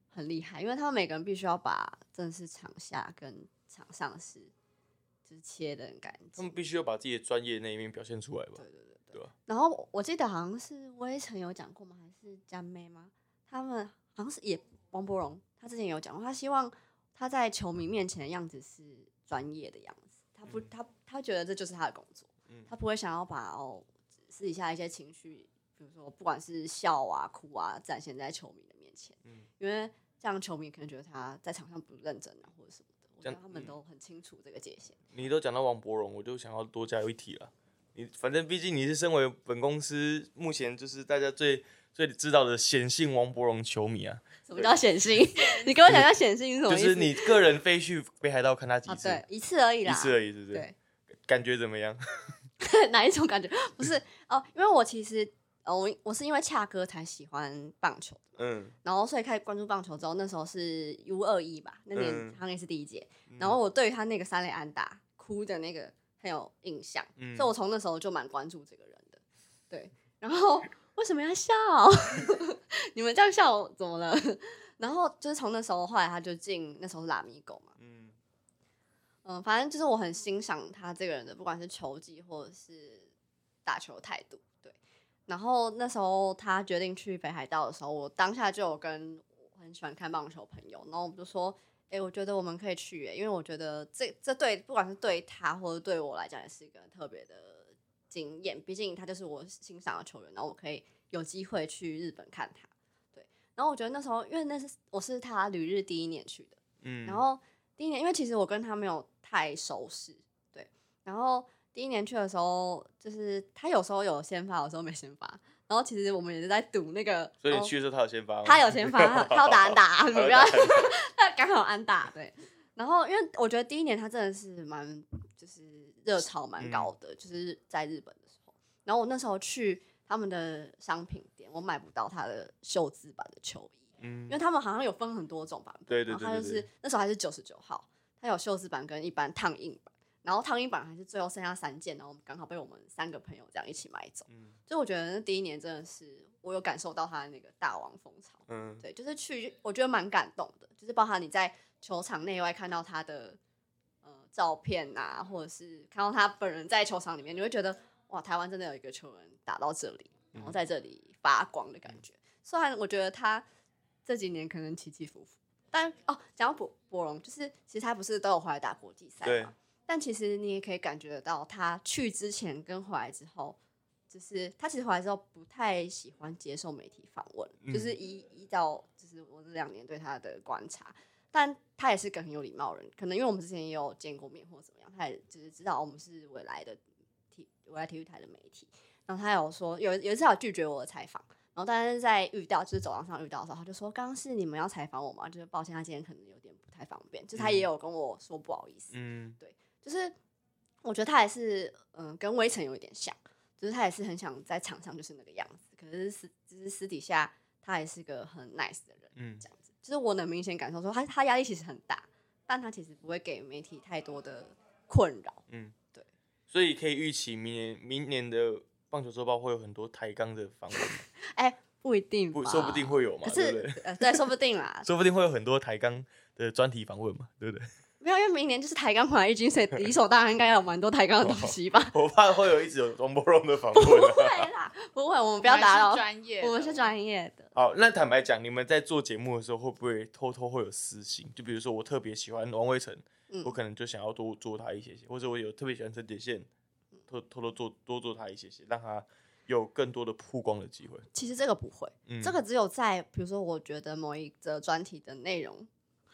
很厉害，因为他们每个人必须要把真的是场下跟场上是就是切的很干净他们。必须要把自己的专业那一面表现出来吧对？对对对吧？然后我记得好像是威晨有讲过吗？还是佳妹吗？他们好像是也王柏荣，他之前有讲过，他希望他在球迷面前的样子是专业的样子，他不，嗯他他觉得这就是他的工作，嗯他不会想要把哦私底下一些情绪，比如说不管是笑啊、哭啊，展现在球迷的面前，嗯因为这样球迷可能觉得他在场上不认真啊，或者什么的。他们都很清楚这个界限。你都讲到王柏荣，我就想要多加一题了。你反正毕竟你是身为本公司目前就是大家最最知道的显性王柏荣球迷啊，什么叫显性？你跟我讲一下显性是什么意思？就是你个人飞去北海道看他几啊，次，对，一次而已啦，一次而已，是不是？对，感觉怎么样？哪一种感觉？不是哦，因为我其实呃，我我是因为恰哥才喜欢棒球的，嗯然后所以开始关注棒球之后，那时候是 U 二一吧，那年嗯他应该是第一届，然后我对于他那个三垒安打哭的那个很有印象，嗯所以我从那时候就蛮关注这个人的。对，然后为什么要笑？你们这样笑我怎么了？然后就是从那时候，后来他就进那时候是拉米狗嘛，嗯嗯，反正就是我很欣赏他这个人的，不管是球技或者是打球的态度。对，然后那时候他决定去北海道的时候，我当下就有跟我很喜欢看棒球的朋友，然后我们就说，哎、我觉得我们可以去耶，因为我觉得这这对不管是对他或者对我来讲，也是一个特别的经验。毕竟他就是我欣赏的球员，然后我可以有机会去日本看他。对，然后我觉得那时候，因为那是我是他旅日第一年去的。嗯，然后第一年，因为其实我跟他没有太熟识，对。然后第一年去的时候，就是他有时候有先发，有时候没先发。然后其实我们也是在赌那个，哦所以你去的时候他有先发吗？他有先发，他 他要打安打，不要 他刚好安打，对。然后因为我觉得第一年他真的是蛮就是热潮蛮高的，就是在日本的时候。然后我那时候去他们的商品店，我买不到他的袖子版的球衣，嗯因为他们好像有分很多种版本，对对然后他就是对对对那时候还是九十九号，他有袖子版跟一般烫印版，然后烫印版还是最后剩下三件，然后我们刚好被我们三个朋友这样一起买走，嗯所以我觉得那第一年真的是我有感受到他的那个大王风潮，嗯对，就是去我觉得蛮感动的，就是包含你在球场内外看到他的呃照片啊，或者是看到他本人在球场里面，你会觉得哇，台湾真的有一个球员打到这里，然后在这里发光的感觉。虽然我觉得他这几年可能起起伏伏，但哦，讲到博博龙，就是其实他不是都有回来打国际赛对嘛？但其实你也可以感觉得到，他去之前跟回来之后，就是他其实回来之后不太喜欢接受媒体访问，就是依依照就是我这两年对他的观察，但他也是个很有礼貌的人，可能因为我们之前也有见过面或者怎么样，他也就是知道我们是未来的体未来体育台的媒体，然后他有说有有一次他有拒绝我的采访，然后但是在遇到就是走廊上遇到的时候，他就说刚刚是你们要采访我吗？就是抱歉，他今天可能有点不太方便，就他也有跟我说不好意思，嗯就是我觉得他还是，嗯、跟微尘有一点像，就是他也是很想在场上就是那个样子，可是私就是私底下他还是个很 nice 的人，嗯这样子，就是我能明显感受说他他压力其实很大，但他其实不会给媒体太多的困扰。嗯，对，所以可以预期明年明年的棒球周报会有很多抬杠的访问嘛，哎、不一定，不说不定会有嘛，可对不对？是呃，对，说不定啦，说不定会有很多抬杠的专题访问嘛，对不对？没有，因为明年就是抬杠回来一军，所以 理所当然应该有蛮多抬杠的东西吧？我怕会有一直有王柏荣的访不问、啊。会啦，不会，我们不要打扰，专业，我们是专业的。好，那坦白讲，你们在做节目的时候，会不会偷偷会有私心？就比如说，我特别喜欢王威成，嗯我可能就想要多做他一些些，或者我有特别喜欢陈铁线，偷偷偷做多做他一些些，让他有更多的曝光的机会。其实这个不会，嗯，这个只有在比如说，我觉得某一则专题的内容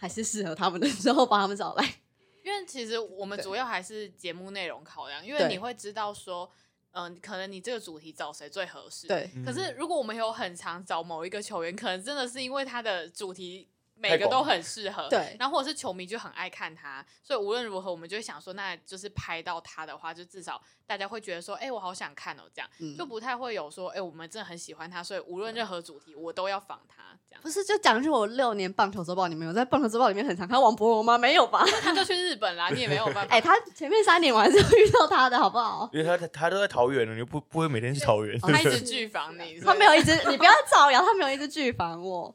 还是适合他们的时候，把他们找来。因为其实我们主要还是节目内容考量，因为你会知道说，嗯、可能你这个主题找谁最合适。。对，可是如果我们有很常找某一个球员，可能真的是因为他的主题每个都很适合，对然后或者是球迷就很爱看他，所以无论如何，我们就会想说，那就是拍到他的话，就至少大家会觉得说，哎、我好想看哦，这样、嗯就不太会有说，哎、我们真的很喜欢他，所以无论任何主题我都要仿他，这样。不是就讲句我六年棒球周报，你们有在棒球周报里面很常看王博荣吗？没有吧？他就去日本啦，你也没有办法。哎、他前面三年我还是有遇到他的，好不好？因为他他他都在桃园了，你又不不会每天去桃园。他一直 拒访你，他没有一直，你不要造谣，他没有一直拒访我。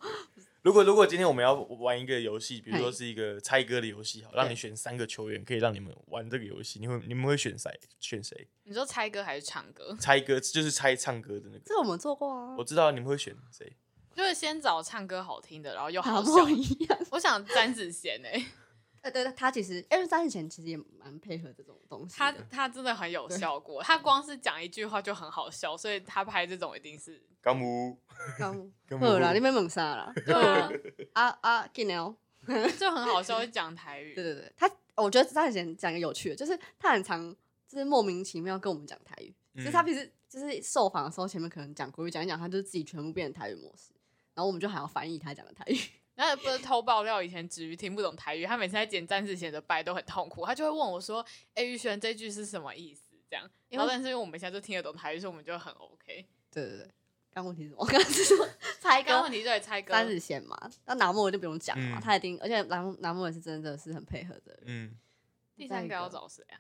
如果如果今天我们要玩一个游戏，比如说是一个猜歌的游戏，好，让你选三个球员，可以让你们玩这个游戏，你会你们会选谁？选谁？你说猜歌还是唱歌？猜歌就是猜唱歌的那个。这个我们做过啊我，知道你们会选谁，就是先找唱歌好听的，然后又好好笑。一样。我想詹子贤哎、呃，对，他其实因为张以前其实也蛮配合这种东西。他他真的很有效果，他光是讲一句话就很好笑，所以他拍这种一定是 干木，刚高好啦，木你们猛杀啦。对啊，啊啊。就很好笑，会讲台语。对对对，他我觉得张以前讲个有趣的，就是他很常就是莫名其妙跟我们讲台语，嗯就是他平时就是受访的时候，前面可能讲国语讲一讲，他就自己全部变成台语模式，然后我们就还要翻译他讲的台语。然后不是偷爆料，以前子瑜听不懂台语，他每次在剪詹子贤的拜都很痛苦，他就会问我说：“哎、玉轩这句是什么意思？”这样，然后但是因为我们现在就听得懂台语，所以我们就很 OK。对对对，刚问题是什么？刚刚是说猜歌问题对猜歌，三十线嘛，那拿莫就不用讲了嘛，嗯他一定，而且拿拿莫也是真的是很配合的人。嗯，第三个要找谁啊？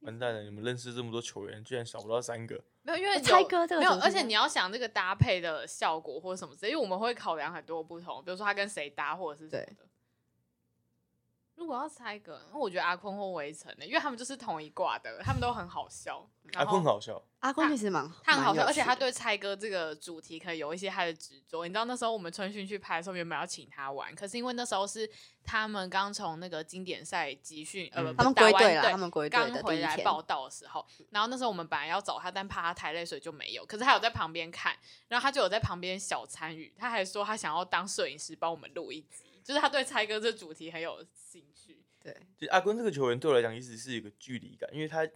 完蛋了！你们认识这么多球员，居然少不到三个。没有，因为猜歌这个没有，而且你要想这个搭配的效果或者什么之类，因为我们会考量很多不同，比如说他跟谁搭或者是什么的。如果要猜歌，那我觉得阿坤或围城的，因为他们就是同一挂的，他们都很好笑。阿坤好笑，阿坤其实蛮他很好笑，而且他对猜歌这个主题可能有一些他的执着。你知道那时候我们春训去拍的时候，原本要请他玩，可是因为那时候是他们刚从那个经典赛集训，呃，嗯不打完他们归队了，对他们归队刚。回来报道的时候，然后那时候我们本来要找他，但怕他太累，所以就没有。可是他有在旁边看，然后他就有在旁边小参与，他还说他想要当摄影师帮我们录一集，就是他对猜歌这主题很有兴趣。对，就阿坤这个球员对我来讲一直是一个距离感，因为他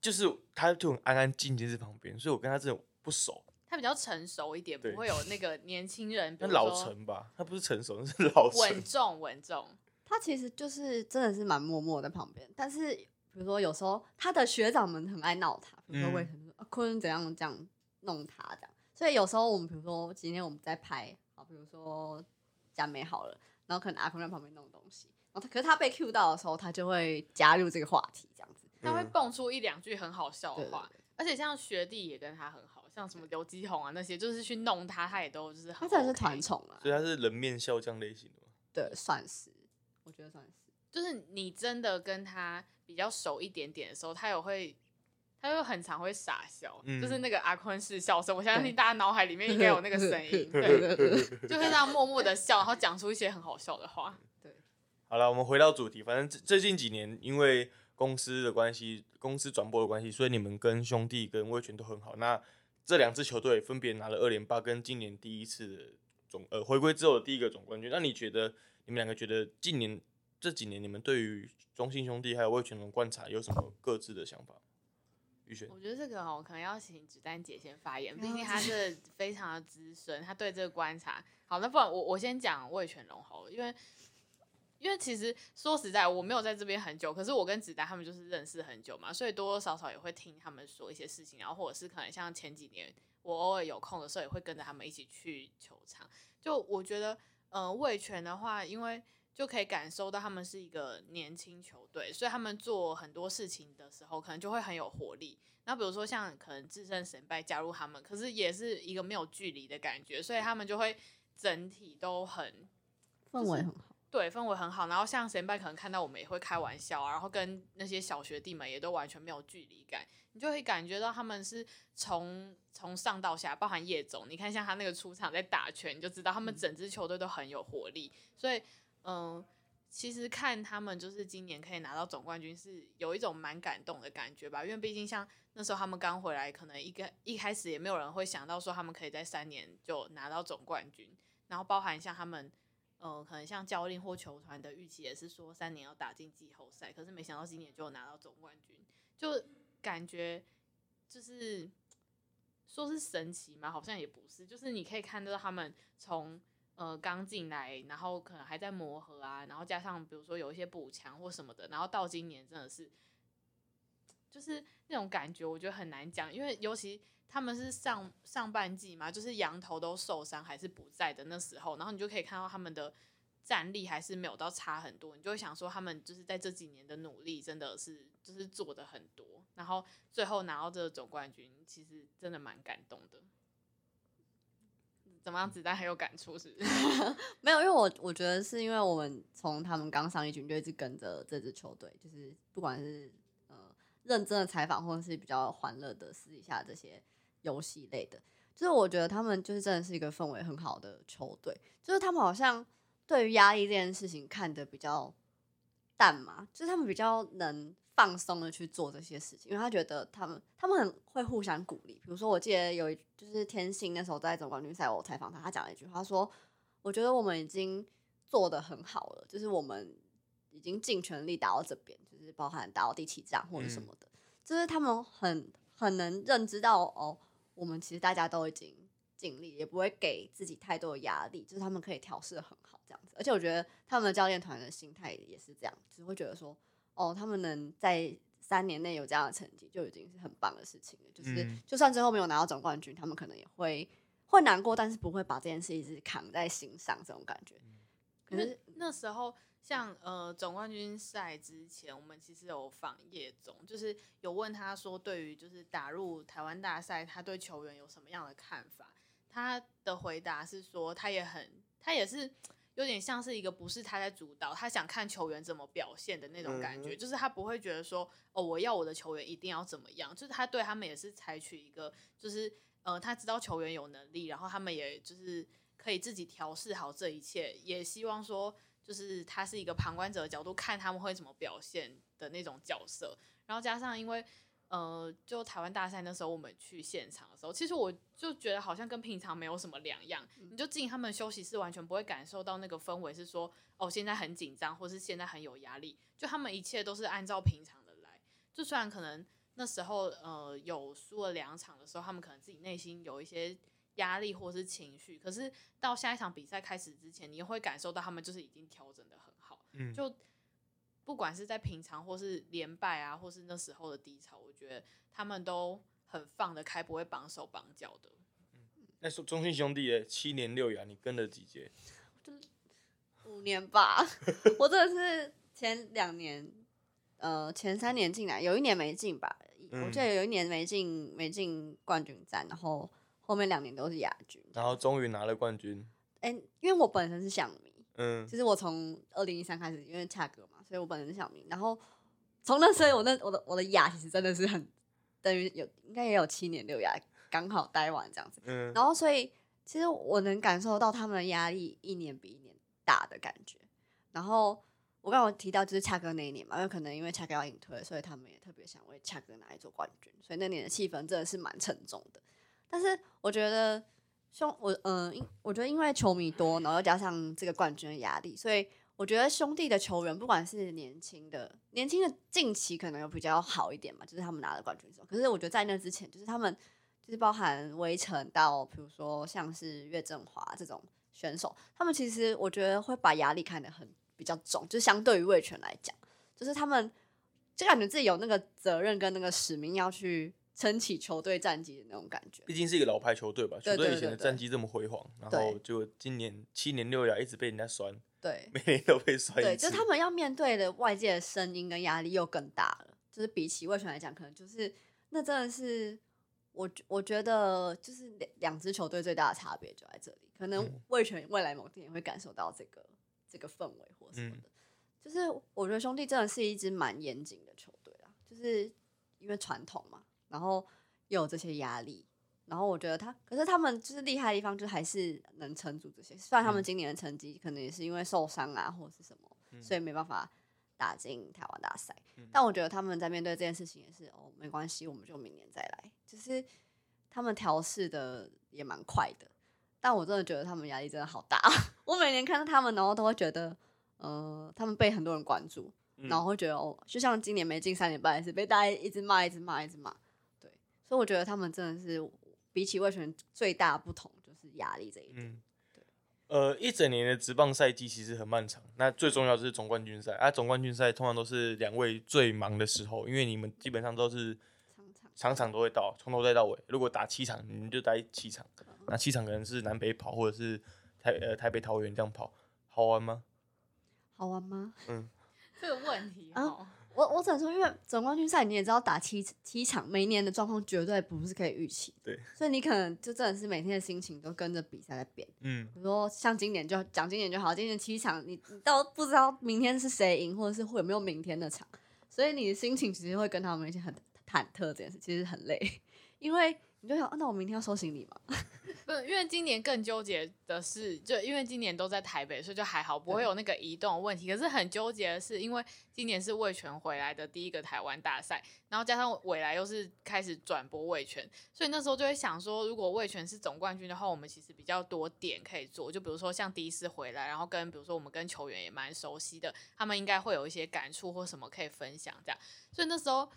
就是他就很安安静静在旁边，所以我跟他真的不熟。他比较成熟一点，不会有那个年轻人，比他老说成吧，他不是成熟，那 是老成稳。重稳重。他其实就是真的是蛮默默在旁边，但是比如说有时候他的学长们很爱闹他，比如说嗯魏晨说阿坤怎样这样弄他这样，所以有时候我们比如说今天我们在拍，好，比如说佳美好了，然后可能阿坤在旁边弄东西，然后他可是他被 Q 到的时候，他就会加入这个话题这样子。他会嗯蹦出一两句很好笑对对的话，而且像学弟也跟他很好，像什么刘基宏啊那些，就是去弄他，他也都就是很他真的是团，宠啊所，以他是人面笑匠类型的嘛。对，算是，我觉得算是。就是你真的跟他比较熟一点点的时候，他有会。他就很常会傻笑，嗯就是那个阿坤式笑声，我相信大家脑海里面应该有那个声音，对 就会这样默默的笑，然后讲出一些很好笑的话。好了，我们回到主题，反正最最近几年因为公司的关系，公司转播的关系，所以你们跟兄弟跟威权都很好。那这两支球队分别拿了二连霸跟今年第一次的总呃回归之后的第一个总冠军。那你觉得你们两个觉得近年这几年你们对于中信兄弟还有威权的观察有什么各自的想法？宇轩，我觉得这个哦，可能要请子丹姐先发言，毕竟她 是非常的资深，她对这个观察。好，那不然我我先讲魏全龙好了，因为因为其实说实在，我没有在这边很久，可是我跟子丹他们就是认识很久嘛，所以多多少少也会听他们说一些事情，然后或者是可能像前几年我偶尔有空的时候，也会跟着他们一起去球场。就我觉得，呃，魏权的话，因为就可以感受到他们是一个年轻球队，所以他们做很多事情的时候，可能就会很有活力。那比如说像可能智胜神败加入他们，可是也是一个没有距离的感觉，所以他们就会整体都很氛围很好，对氛围很好。然后像神败可能看到我们也会开玩笑啊，然后跟那些小学弟们也都完全没有距离感，你就会感觉到他们是从从上到下，包含叶总，你看像他那个出场在打拳，你就知道他们整支球队都很有活力。所以，嗯、其实看他们就是今年可以拿到总冠军，是有一种蛮感动的感觉吧。因为毕竟像那时候他们刚回来，可能一个一开始也没有人会想到说他们可以在三年就拿到总冠军，然后包含像他们。呃，可能像教练或球团的预期也是说三年要打进季后赛，可是没想到今年就拿到总冠军，就感觉就是说是神奇嘛，好像也不是，就是你可以看到他们从呃刚进来，然后可能还在磨合啊，然后加上比如说有一些补强或什么的，然后到今年真的是就是那种感觉，我觉得很难讲，因为尤其他们是上上半季嘛，就是羊头都受伤还是不在的那时候，然后你就可以看到他们的战力还是没有到差很多，你就会想说他们就是在这几年的努力真的是就是做的很多，然后最后拿到这个总冠军，其实真的蛮感动的。怎么样，子弹很有感触是不是？没有，因为我我觉得是因为我们从他们刚上一军就一直跟着这支球队，就是不管是呃认真的采访，或者是比较欢乐的私底下这些游戏类的，就是我觉得他们就是真的是一个氛围很好的球队，就是他们好像对于压力这件事情看得比较淡嘛，就是他们比较能放松的去做这些事情，因为他觉得他们他们很会互相鼓励。比如说，我记得有一就是天星那时候在总冠军赛，我采访他，他讲了一句话，他说：“我觉得我们已经做得很好了，就是我们已经尽全力打到这边，就是包含打到第七仗或者什么的，就是他们很很能认知到哦，我们其实大家都已经尽力，也不会给自己太多的压力，就是他们可以调试的很好这样子。而且我觉得他们的教练团的心态也是这样，只会觉得说，哦，他们能在三年内有这样的成绩，就已经是很棒的事情了。就是、嗯就算最后没有拿到总冠军，他们可能也会会难过，但是不会把这件事一直扛在心上，这种感觉。可是那时候像呃总冠军赛之前，我们其实有访叶总，就是有问他说，对于就是打入台湾大赛，他对球员有什么样的看法？他的回答是说，他也很，他也是有点像是一个不是他在主导，他想看球员怎么表现的那种感觉，嗯就是他不会觉得说，哦，我要我的球员一定要怎么样，就是他对他们也是采取一个，就是呃，他知道球员有能力，然后他们也就是可以自己调试好这一切，也希望说，就是他是一个旁观者的角度看他们会怎么表现的那种角色，然后加上因为。呃，就台湾大赛那时候我们去现场的时候，其实我就觉得好像跟平常没有什么两样。你就进他们休息室，完全不会感受到那个氛围，是说哦，现在很紧张，或是现在很有压力。就他们一切都是按照平常的来。就虽然可能那时候呃有输了两场的时候，他们可能自己内心有一些压力或是情绪，可是到下一场比赛开始之前，你也会感受到他们就是已经调整的很好。嗯就不管是在平常或是连败啊，或是那时候的低潮，我觉得他们都很放得开，不会绑手绑脚的。那说中信兄弟的七年六亚，你跟了几届？五年吧，我真的是前两年，呃，前三年进来，有一年没进吧，我嗯记得有一年没进，没进冠军战，然后后面两年都是亚军。然后终于拿了冠军。哎、因为我本身是想迷，嗯其实我从二零一三开始，因为恰哥嘛，所以我本身是想迷。然后从那时候，我那我的我的亚其实真的是很等于有应该也有七年六亚，刚好待完这样子。嗯然后所以其实我能感受到他们的压力一年比一年大的感觉。然后我刚刚有提到就是恰哥那一年嘛，因为可能因为恰哥要隐退，所以他们也特别想为恰哥拿一座冠军，所以那年的气氛真的是蛮沉重的。但是我觉得兄我嗯、因我觉得因为球迷多，然后又加上这个冠军的压力，所以我觉得兄弟的球员不管是年轻的，年轻的近期可能有比较好一点嘛，就是他们拿了冠军之后，可是我觉得在那之前，就是他们就是包含围城到比如说像是岳振华这种选手，他们其实我觉得会把压力看得很比较重，就相对于魏权来讲，就是他们就感觉自己有那个责任跟那个使命要去撑起球队战绩的那种感觉。毕竟是一个老牌球队吧，球队以前的战绩这么辉煌，然后就今年七年六亚一直被人家酸，对，每年都被酸对，就他们要面对的外界的声音跟压力又更大了。就是比起魏权来讲，可能就是那真的是我我觉得就是两两支球队最大的差别就在这里。可能嗯魏权未来某天也会感受到这个这个氛围或什么嗯的。就是我觉得兄弟真的是一支蛮严谨的球队啦，就是因为传统嘛，然后又有这些压力。然后我觉得他，可是他们就是厉害的地方，就还是能撑住这些。虽然他们嗯今年的成绩可能也是因为受伤啊，或者是什么，嗯所以没办法打进台湾大赛。嗯但我觉得他们在面对这件事情也是哦，没关系，我们就明年再来。就是他们调试的也蛮快的，但我真的觉得他们压力真的好大。我每年看到他们，然后都会觉得，呃，他们被很多人关注，嗯然后会觉得哦，就像今年没进三连败也是被大家一直骂、一直骂、一直骂。对，所以我觉得他们真的是比起魏权最大的不同就是压力这一点。嗯，呃，一整年的职棒赛季其实很漫长，那最重要就是总冠军赛啊。总冠军赛通常都是两位最忙的时候，因为你们基本上都是常常场场都会到，从头再到尾。如果打七场，你们就待七场，那七场可能是南北跑，或者是台呃台北桃园这样跑，好玩吗？好玩吗？嗯这个问题啊哦，我我只能说，因为总冠军赛你也知道，打七七场，每一年的状况绝对不是可以预期。对，所以你可能就真的是每天的心情都跟着比赛在变。嗯比如说像今年就讲今年就好，今年七场你你都不知道明天是谁赢，或者是会有没有明天的场，所以你的心情其实会跟他们一起很忐忑这件事，其实很累，因为你就想，啊、那我明天要收行李吗？不是，因为今年更纠结的是，就因为今年都在台北，所以就还好，不会有那个移动的问题。可是很纠结的是，因为今年是魏权回来的第一个台湾大赛，然后加上未来又是开始转播魏权，所以那时候就会想说，如果魏权是总冠军的话，我们其实比较多点可以做。就比如说像第一次回来，然后跟比如说我们跟球员也蛮熟悉的，他们应该会有一些感触或什么可以分享这样。所以那时候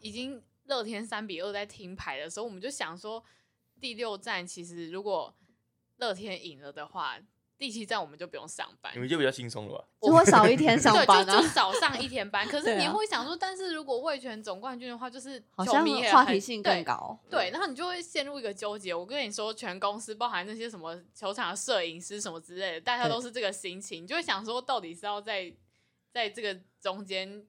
已经乐天三比二在听牌的时候，我们就想说，第六站其实如果乐天赢了的话，第七站我们就不用上班你，们就比较轻松了吧？就会少一天上对，班啊就就。少上一天班。可是你啊会想说，但是如果卫权总冠军的话，就是好像球迷也很话题性更对高，对，然后你就会陷入一个纠结。我跟你说，全公司包含那些什么球场的摄影师什么之类的，大家对都是这个心情，你就会想说，到底是要在在这个中间，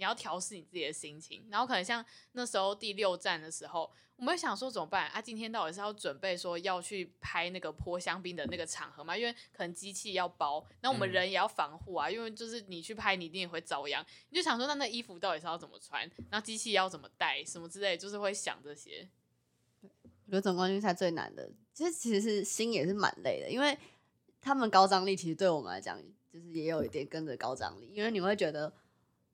你要调试你自己的心情。然后可能像那时候第六站的时候，我们会想说怎么办啊？今天到底是要准备说要去拍那个泼香槟的那个场合吗？因为可能机器要包，那我们嗯人也要防护啊，因为就是你去拍，你一定也会遭殃。你就想说，那那衣服到底是要怎么穿？然后机器要怎么带，什么之类，就是会想这些。我觉得总冠军赛最难的，其实其实是心也是蛮累的，因为他们高张力其实对我们来讲，就是也有一点跟着高张力，因为你会觉得，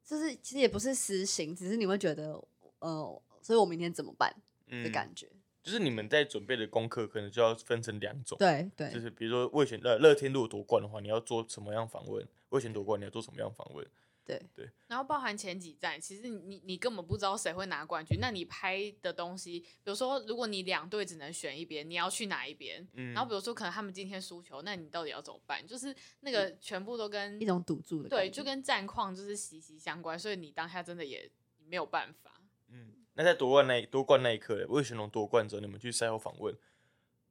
就是其实也不是实行，只是你会觉得，呃，所以我明天怎么办的嗯，感觉。就是你们在准备的功课可能就要分成两种，对对就是比如说魏选呃乐天如果夺冠的话，你要做什么样访问？魏选夺冠你要做什么样访问？对对，然后包含前几站，其实你你根本不知道谁会拿冠军。那你拍的东西，比如说，如果你两队只能选一边，你要去哪一边？嗯，然后比如说，可能他们今天输球，那你到底要怎么办？就是那个全部都跟一种赌注的对，就跟战况就是息息相关，所以你当下真的也没有办法。嗯，那在夺冠那一夺冠那一刻，魏玄龙夺冠之后，你们去赛后访问，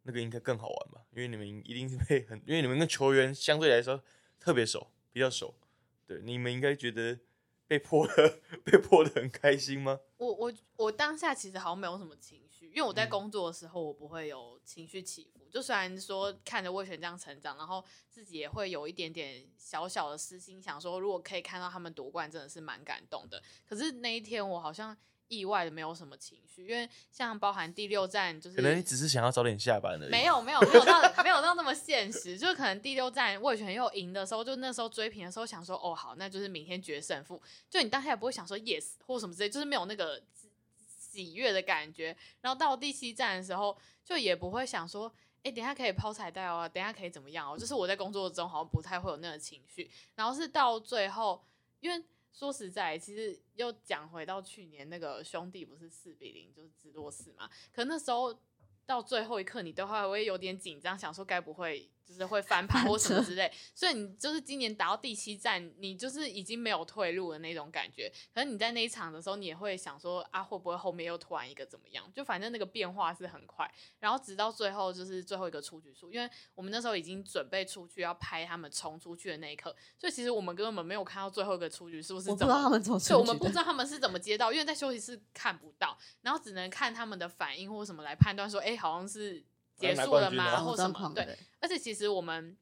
那个应该更好玩吧？因为你们一定是被很，因为你们跟球员相对来说特别熟，比较熟。对，你们应该觉得被泼的 被泼的很开心吗？我我我当下其实好像没有什么情绪，因为我在嗯工作的时候，我不会有情绪起伏。就虽然说看着魏璇这样成长，然后自己也会有一点点小小的私心，想说如果可以看到他们夺冠，真的是蛮感动的。可是那一天我好像意外的没有什么情绪，因为像包含第六站，就是可能你只是想要早点下班而已。没有没有没有到没有到那么现实，就是可能第六站魏权又赢的时候，就那时候追平的时候想说，哦好，那就是明天决胜负。就你当下也不会想说 yes 或什么之类，就是没有那个喜悦的感觉。然后到第七站的时候，就也不会想说，哎、等一下可以抛彩带哦，等一下可以怎么样哦，就是我在工作中好像不太会有那个情绪。然后是到最后，因为说实在，其实又讲回到去年那个兄弟不是四比零就是直落四嘛，可那时候到最后一刻，你都还会有点紧张，想说该不会就是会翻盘或什么之类，所以你就是今年打到第七站，你就是已经没有退路的那种感觉。可是你在那一场的时候，你也会想说啊，会不会后面又突然一个怎么样？就反正那个变化是很快，然后直到最后就是最后一个出局数，因为我们那时候已经准备出去要拍他们冲出去的那一刻，所以其实我们根本没有看到最后一个出局数是怎么我不知道他们怎么对，出我们不知道他们是怎么接到，因为在休息室看不到，然后只能看他们的反应或什么来判断说，哎、好像是结束了吗，或什么？对，而且其实我们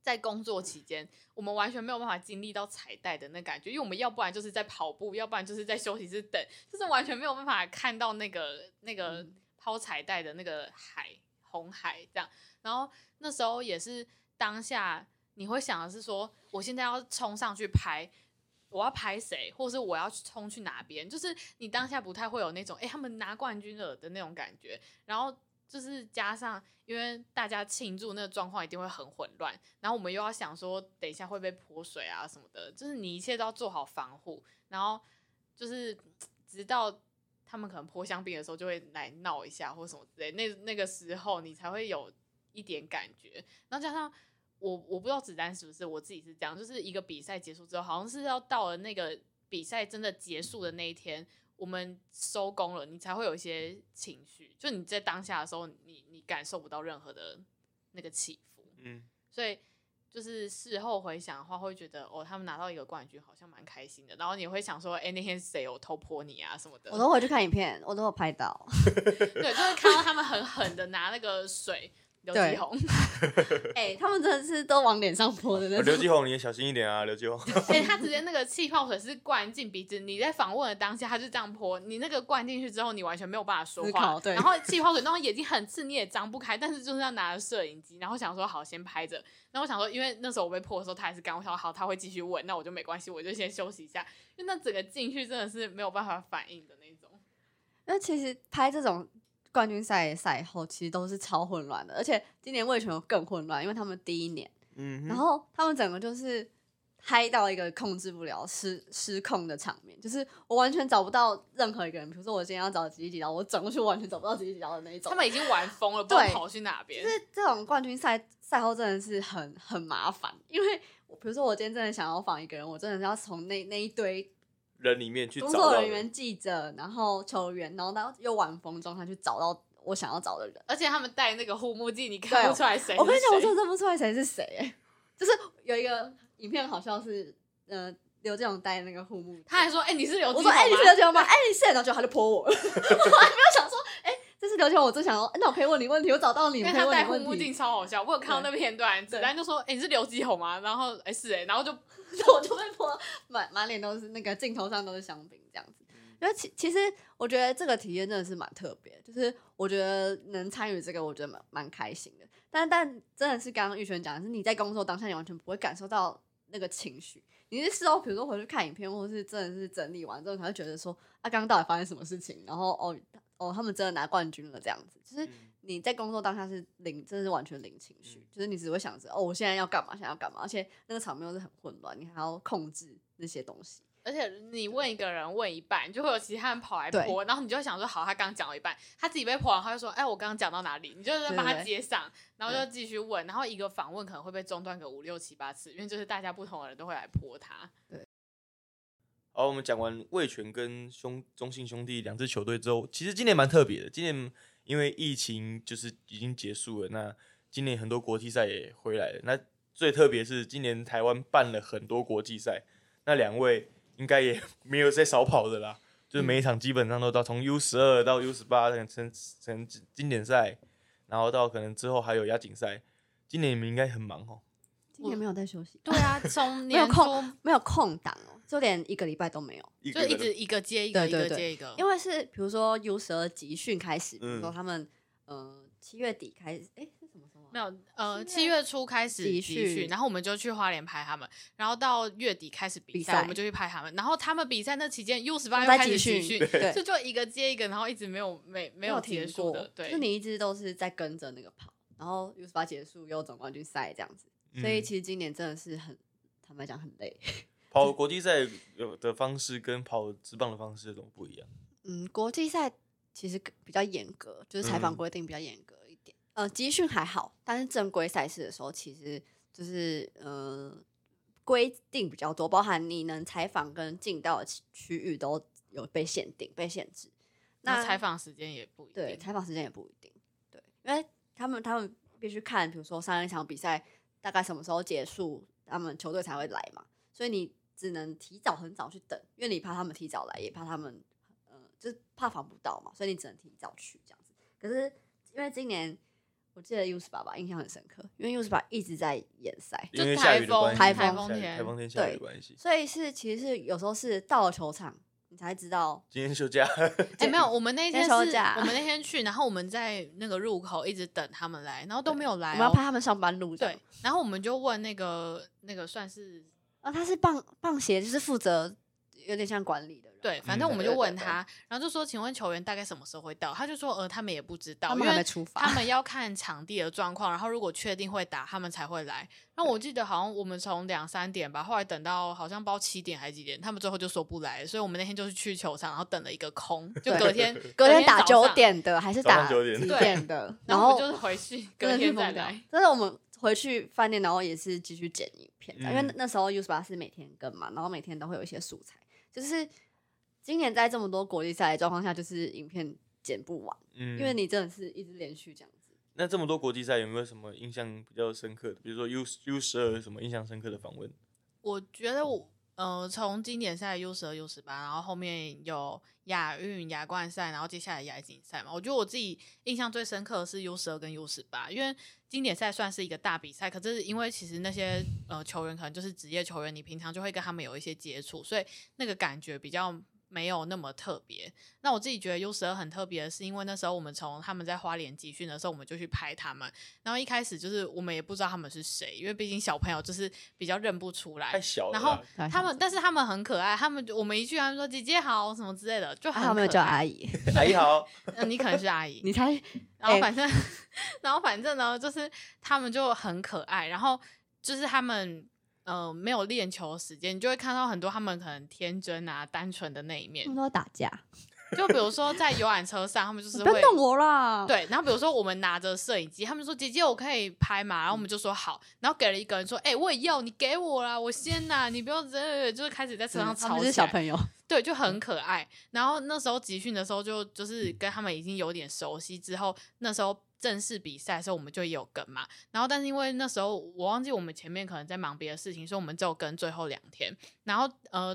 在工作期间，我们完全没有办法经历到彩带的那感觉，因为我们要不然就是在跑步，要不然就是在休息室等，就是完全没有办法看到那个那个嗯抛彩带的那个海红海这样。然后那时候也是当下你会想的是说，我现在要冲上去拍。我要拍谁，或是我要冲去哪边，就是你当下不太会有那种，哎、他们拿冠军了的那种感觉。然后就是加上，因为大家庆祝那个状况一定会很混乱，然后我们又要想说，等一下会被泼水啊什么的，就是你一切都要做好防护。然后就是 直到他们可能泼香槟的时候，就会来闹一下或什么之类，那那个时候你才会有一点感觉。然后加上我我不知道子丹是不是我自己是这样，就是一个比赛结束之后，好像是要到了那个比赛真的结束的那一天，我们收工了，你才会有一些情绪。就你在当下的时候，你你感受不到任何的那个起伏，嗯，所以就是事后回想的话，会觉得哦，他们拿到一个冠军好像蛮开心的。然后你会想说，哎、那天谁有偷泼你啊什么的？我都回去看影片，我都有拍到。对，就是看到他们狠狠的拿那个水。刘对继红，哎、他们真的是都往脸上泼的那种。刘继红你也小心一点啊，刘继宏。而且他直接那个气泡水是灌进鼻子，你在访问的当下他就这样泼，你那个灌进去之后，你完全没有办法说话，对然后气泡水那种眼睛很刺，你也张不开，但是就是要拿着摄影机，然后想说好先拍着，然后我想说，因为那时候我被泼的时候他还是干，我想说好他会继续问，那我就没关系，我就先休息一下，因为那整个进去真的是没有办法反应的那种。那其实拍这种冠军赛的赛后，其实都是超混乱的，而且今年魏权有更混乱，因为他们第一年，嗯，然后他们整个就是嗨到一个控制不了、失失控的场面，就是我完全找不到任何一个人。比如说我今天要找吉吉刀，我转过去完全找不到吉吉刀的那一种。他们已经玩疯了，不知道跑去哪边就。是这种冠军赛赛后真的是很很麻烦，因为比如说我今天真的想要访一个人，我真的是要从那那一堆人里面去找工作人员、记者，然后球员，然后然后又晚风状态去找到我想要找的人。而且他们戴那个护目镜，你看不出来谁。我跟你讲，我真的认不出来谁是谁、欸。就是有一个影片，好像是呃刘建勇戴那个护目镜，他还说：“哎、你是刘我说：“哎、基宏吗你是刘建勇吗？哎、你是。”然后就他就泼我。我还没有想说，哎、这是刘建勇，我真想说，那我可以问你问题，我找到你，因为他戴护。目镜超好笑，我有看到那片段，子对丹就说：“哎、你是刘基宏吗？”然后哎、是哎、然后就我就被泼满满脸都是那个镜头上都是香槟这样子。因为其其实我觉得这个体验真的是蛮特别，就是我觉得能参与这个，我觉得蛮蛮开心的。但但真的是刚刚玉璇讲的是，你在工作当下，你完全不会感受到那个情绪。你是事后，比如说回去看影片，或者是真的是整理完之后，才会觉得说，啊，刚刚到底发生什么事情？然后哦哦，他们真的拿冠军了，这样子。就是你在工作当下是零，真的是完全零情绪，就是你只会想着哦，我现在要干嘛，现在要干嘛，而且那个场面又是很混乱，你还要控制那些东西。而且你问一个人问一半，就会有其他人跑来泼，然后你就会想说：“好，他刚刚讲了一半，他自己被泼完，他就说：‘哎、我刚刚讲到哪里？’你就是帮他对对接上，然后就继续问，然后一个访问可能会被中断个五六七八次，因为就是大家不同的人都会来泼他。对好，我们讲完魏全跟兄中信兄弟两支球队之后，其实今年蛮特别的。今年因为疫情就是已经结束了，那今年很多国际赛也回来了。那最特别是今年台湾办了很多国际赛，那两位应该也 没有在少跑的啦，就是每一场基本上都到从 U 十二到 U 十八成成经典赛，然后到可能之后还有亚锦赛。今年你们应该很忙哦。今年没有在休息，对啊，从 没有空没有空档哦，就连一个礼拜都没有。就一直一个接一个，一个接一个。因为是比如说 U 十二集训开始，比如嗯说他们呃七月底开始，哎是什么时候啊？没有，呃，七月初开始集集训，然后我们就去花莲拍他们，然后到月底开始比赛，比赛我们就去拍他们，然后他们比赛那期间 U 十八又开始集训集训，对这就一个接一个，然后一直没有没没有结束的，对，就你一直都是在跟着那个跑，然后 U 十八结束又总冠军赛这样子，所以嗯其实今年真的是很坦白讲很累。跑国际赛有的方式跟跑直棒的方式有什么不一样？嗯，国际赛其实比较严格，就是采访嗯规定比较严格一点。呃，集训还好，但是正规赛事的时候，其实就是呃规定比较多，包含你能采访跟进到的区区域都有被限定、被限制。那那采访时间也不一定，对采访时间也不一定，对，因为他们他们必须看，比如说上一场比赛大概什么时候结束，他们球队才会来嘛，所以你只能提早很早去等，因为你怕他们提早来，也怕他们呃就是怕防不到嘛，所以你只能提早去这样子。可是因为今年我记得 U 十八吧，印象很深刻，因为 U 十八一直在演赛，就台风台风天台风天下雨的对关系。所以是其实是有时候是到了球场你才知道，今天休假，哎、没有，我们那天是，先休假我们那天去，然后我们在那个入口一直等他们来，然后都没有来、哦。我们要怕他们上班路这样对，然后我们就问那个那个算是啊，他是棒棒鞋，就是负责有点像管理对，反嗯正我们就对对对问他，然后就说，请问球员大概什么时候会到？他就说，呃，他们也不知道，他们因为还没出发他们要看场地的状况，然后如果确定会打，他们才会来。那我记得好像我们从两三点吧，后来等到好像包七点还是几点，他们最后就说不来，所以我们那天就是去球场，然后等了一个空，就对隔天隔天打九点的还是打九点几对点的，然后就是回去真隔天再来。。但是我们回去饭店，然后也是继续剪影片，因为嗯那时候 U 十八是每天更嘛，然后每天都会有一些素材。就是今年在这么多国际赛的状况下，就是影片剪不完，嗯，因为你真的是一直连续这样子。那这么多国际赛有没有什么印象比较深刻的？比如说 U U 十二有什么印象深刻的访问？我觉得我呃，从经典赛 U 十二、U 十八，然后后面有亚运、亚冠赛，然后接下来亚锦赛嘛。我觉得我自己印象最深刻的是 U 十二跟 U 十八，因为经典赛算是一个大比赛，可是因为其实那些呃球员可能就是职业球员，你平常就会跟他们有一些接触，所以那个感觉比较。没有那么特别。那我自己觉得 U 十二很特别的是，因为那时候我们从他们在花莲集训的时候，我们就去拍他们。然后一开始就是我们也不知道他们是谁，因为毕竟小朋友就是比较认不出来太。小了然，后他们，但是他们很可爱，他们我们一句他们说姐姐好什么之类的，就很可爱。还有没有叫阿姨？阿姨好，嗯，你可能是阿姨。你猜？哎然后反正，然后反正呢，就是他们就很可爱，然后就是他们呃没有练球的时间，你就会看到很多他们可能天真啊、单纯的那一面他。们都打架，就比如说在游览车上，他们就是会不要动我啦！，对，然后比如说我们拿着摄影机，他们说姐姐我可以拍嘛，然后我们就说好，然后给了一个人说，哎、我也要，你给我啦，我先呐，你不要这，就是开始在车上他们是吵。小朋友，对，就很可爱。然后那时候集训的时候就，就是跟他们已经有点熟悉之后，那时候正式比赛的时候，我们就也有跟嘛。然后但是因为那时候我忘记我们前面可能在忙别的事情，所以我们只有跟最后两天。然后呃，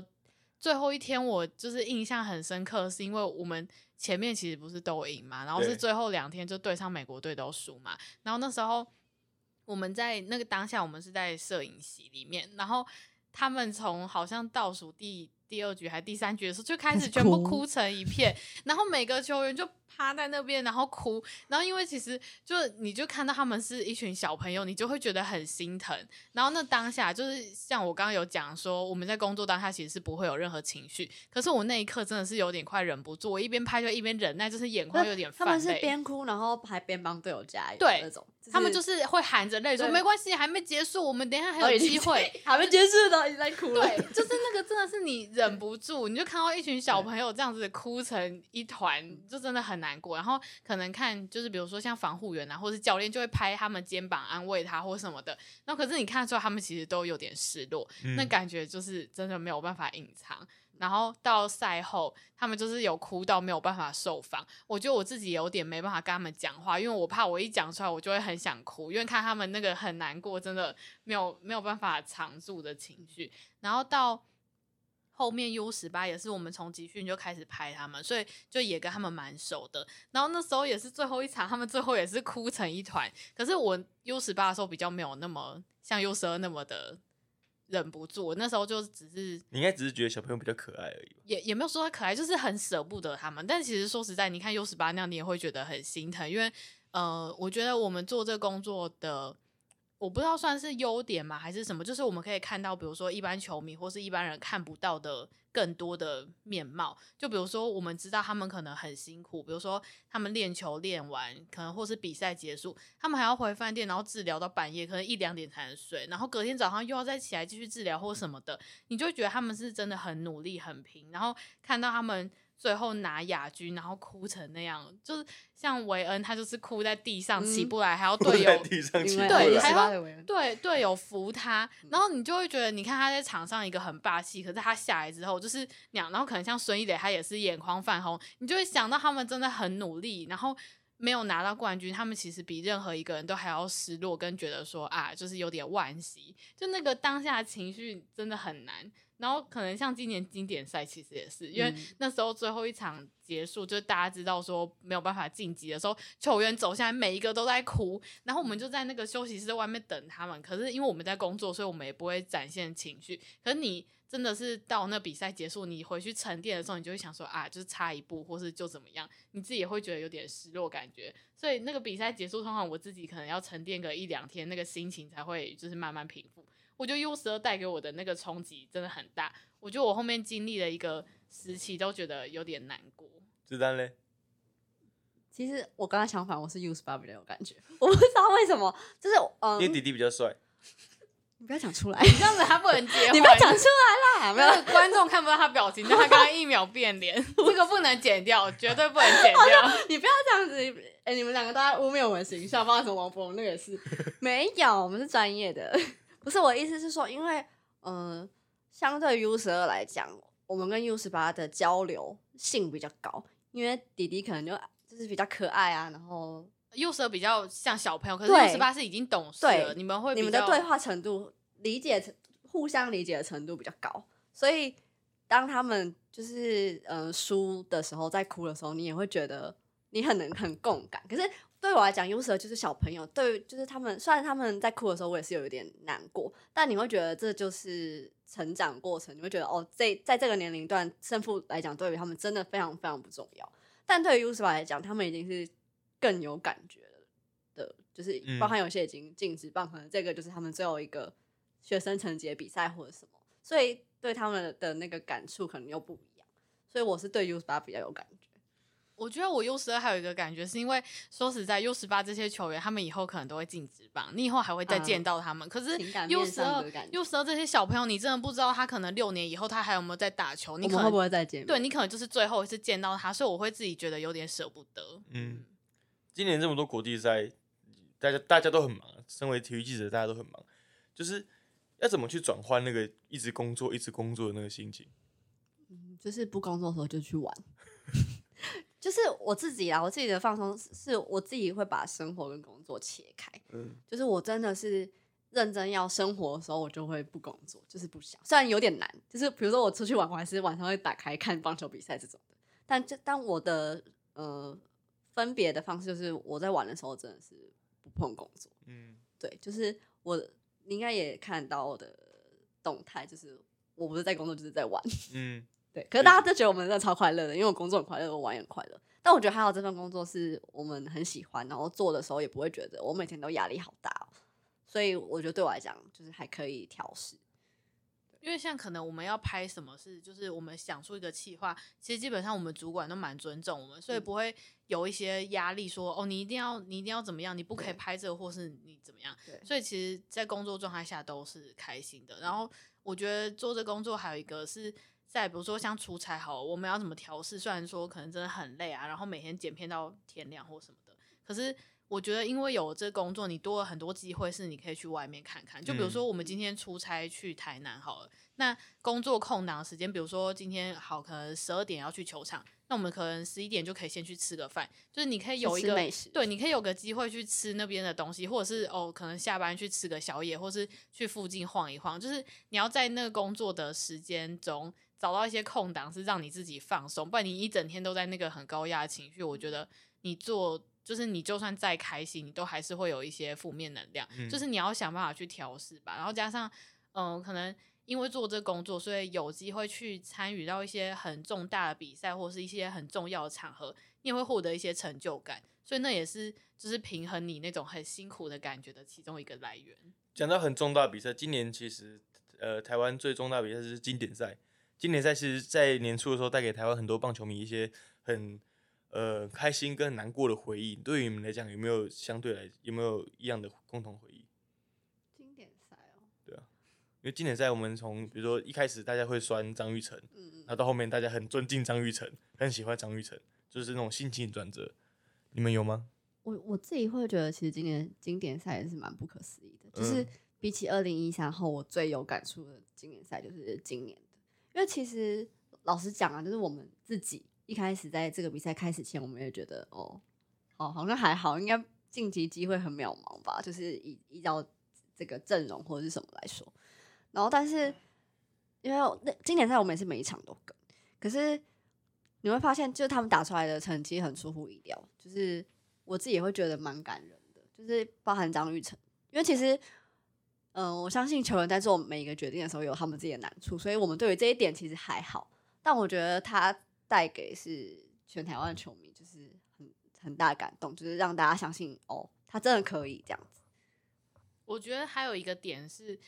最后一天我就是印象很深刻，是因为我们前面其实不是都赢嘛，然后是最后两天就对上美国队都输嘛。然后那时候我们在那个当下，我们是在摄影席里面，然后他们从好像倒数第第二局还第三局的时候就开开始始全部哭哭成一片，然后每个球员就趴在那边，然后哭，然后因为其实就你就看到他们是一群小朋友，你就会觉得很心疼。然后那当下就是像我刚刚有讲说，我们在工作当下其实是不会有任何情绪，可是我那一刻真的是有点快忍不住，我一边拍就一边忍耐，就是眼眶有点他们是。边哭然后还边帮队友加油，对那种，他们就是会含着泪说：“没关系，还没结束，我们等一下还有机会。”还没结束呢，已经在哭了。对，就是那个真的是你忍不住，你就看到一群小朋友这样子哭成一团，就真的很难过。然后可能看就是比如说像防护员啊，或是教练就会拍他们肩膀安慰他或什么的。那可是你看得出来他们其实都有点失落，那嗯感觉就是真的没有办法隐藏。然后到赛后，他们就是有哭到没有办法受访。我觉得我自己有点没办法跟他们讲话，因为我怕我一讲出来，我就会很想哭，因为看他们那个很难过，真的没有没有办法藏住的情绪。然后到后面 U 十八也是我们从集训就开始拍他们，所以就也跟他们蛮熟的。然后那时候也是最后一场，他们最后也是哭成一团。可是我 U 十八的时候比较没有那么像 U 十二那么的忍不住，我那时候就只是你应该只是觉得小朋友比较可爱而已吧。也也没有说他可爱，就是很舍不得他们。但其实说实在，你看 U 十八那样，你也会觉得很心疼，因为呃，我觉得我们做这个工作的，我不知道算是优点嘛，还是什么，就是我们可以看到，比如说一般球迷或是一般人看不到的更多的面貌。就比如说，我们知道他们可能很辛苦，比如说他们练球练完，可能或是比赛结束，他们还要回饭店，然后治疗到半夜，可能一两点才能睡，然后隔天早上又要再起来继续治疗或什么的。你就觉得他们是真的很努力、很拼，然后看到他们最后拿亚军，然后哭成那样，就是像韦恩，他就是哭在地上起嗯不来，还要队友对，还要对队友扶他，然后你就会觉得，你看他在场上一个很霸气，可是他下来之后就是那样，然后可能像孙一磊，他也是眼眶泛红，你就会想到他们真的很努力，然后没有拿到冠军，他们其实比任何一个人都还要失落，跟觉得说啊，就是有点惋惜，就那个当下情绪真的很难。然后可能像今年经典赛，其实也是因为嗯那时候最后一场结束，就是大家知道说没有办法晋级的时候，球员走下来，每一个都在哭，然后我们就在那个休息室外面等他们。可是因为我们在工作，所以我们也不会展现情绪。可是你真的是到那比赛结束，你回去沉淀的时候，你就会想说啊，就是差一步，或是就怎么样，你自己也会觉得有点失落感觉。所以那个比赛结束，通常我自己可能要沉淀个一两天，那个心情才会就是慢慢平复。我觉得 U 十二带给我的那个冲击真的很大，我觉得我后面经历了一个时期，都觉得有点难过。子丹嘞，其实我跟他相反，我是 U 十八比较有感觉，我不知道为什么，就是嗯因，为弟弟比较帅，你不要讲出来，这样子他不能结婚，你不要讲出来啦，没有观众看不到他表情，但他刚刚一秒变脸，这个不能剪掉，绝对不能剪掉。你不要这样子，哎、你们两个都在污蔑我们形象，包括什么王博龙那个也是，没有，我们是专业的，不是我的意思是说，因为嗯、呃相对于 U 十二来讲，我们跟 U 十八的交流性比较高，因为弟弟可能就就是比较可爱啊，然后 U 十二比较像小朋友，可是 U 十八是已经懂事了，你们会你们的对话程度、理解互相理解的程度比较高，所以当他们就是呃输的时候，在哭的时候，你也会觉得你很能很共感。可是对我来讲，U 十二就是小朋友，对，就是他们虽然他们在哭的时候，我也是有一点难过，但你会觉得这就是成长过程，你会觉得哦，这在这个年龄段胜负来讲，对于他们真的非常非常不重要。但对于 U 十八来讲，他们已经是更有感觉了的，就是嗯包含有些已经禁止棒，可能这个就是他们最后一个学生成绩的比赛或者什么，所以对他们的那个感触可能又不一样。所以我是对 U 十八比较有感觉。我觉得我 U 十二还有一个感觉，是因为说实在，U 十八这些球员，他们以后可能都会进职棒，你以后还会再见到他们。可是 U 面十二 U 十二这些小朋友，你真的不知道他可能六年以后他还有没有在打球，你可能会不会再见面？对你可能就是最后一次见到他，所以我会自己觉得有点舍不得。嗯，今年这么多国际赛，大家大家都很忙，身为体育记者，大家都很忙，就是要怎么去转换那个一直工作、一直工作的那个心情？嗯就是不工作的时候就去玩。就是我自己啊，我自己的放松是是我自己会把生活跟工作切开。嗯，就是我真的是认真要生活的时候，我就会不工作，就是不想。虽然有点难，就是比如说我出去玩，我还是晚上会打开看棒球比赛这种的。但这但我的呃分别的方式就是我在玩的时候真的是不碰工作。嗯，对，就是我你应该也看到我的动态，就是我不是在工作就是在玩。嗯，对，可是大家都觉得我们真的超快乐的，因为我工作很快乐，我玩也很快乐。但我觉得还好，这份工作是我们很喜欢，然后做的时候也不会觉得我每天都压力好大哦、所以我觉得对我来讲就是还可以调试。因为像可能我们要拍什么事，就是我们想出一个企划，其实基本上我们主管都蛮尊重我们，所以嗯不会有一些压力说哦，你一定要你一定要怎么样，你不可以拍这个，或是你怎么样。对，所以其实，在工作状态下都是开心的。然后我觉得做这工作还有一个是在比如说像出差好了，我们要怎么调试？虽然说可能真的很累啊，然后每天剪片到天亮或什么的，可是我觉得因为有这工作，你多了很多机会是你可以去外面看看。就比如说我们今天出差去台南好了，那工作空档时间，比如说今天好可能十二点要去球场，那我们可能十一点就可以先去吃个饭，就是你可以有一个对，你可以有个机会去吃那边的东西，或者是哦，可能下班去吃个宵夜，或是去附近晃一晃。就是你要在那个工作的时间中找到一些空档，是让你自己放松，不然你一整天都在那个很高压的情绪，我觉得你做就是你就算再开心，你都还是会有一些负面能量。嗯就是你要想办法去调试吧，然后加上嗯、可能。因为做这工作，所以有机会去参与到一些很重大的比赛，或是一些很重要的场合，你也会获得一些成就感，所以那也是就是平衡你那种很辛苦的感觉的其中一个来源。讲到很重大比赛，今年其实呃台湾最重大比赛是经典赛。经典赛其实在年初的时候带给台湾很多棒球迷一些很呃开心跟难过的回忆。对于你们来讲，有没有相对来有没有一样的共同回忆？经典赛哦，对啊因为经典赛我们从比如说一开始大家会酸张玉成，嗯然后到后面大家很尊敬张玉成，很喜欢张玉成，就是那种心情转折。你们有吗？我我自己会觉得，其实今年经典赛也是蛮不可思议的。就是嗯比起二零一三后，我最有感触的经典赛就是今年的。因为其实老实讲啊，就是我们自己一开始在这个比赛开始前，我们也觉得哦，哦好像还好，应该晋级机会很渺茫吧，就是依依照这个阵容或者是什么来说。然后，但是因为那经典赛我们也是每一场都跟，可是你会发现，就他们打出来的成绩很出乎意料，就是我自己也会觉得蛮感人的，就是包含张玉成，因为其实，嗯、我相信球员在做每一个决定的时候有他们自己的难处，所以我们对于这一点其实还好，但我觉得他带给是全台湾的球迷就是很很大的感动，就是让大家相信哦，他真的可以这样子。我觉得还有一个点是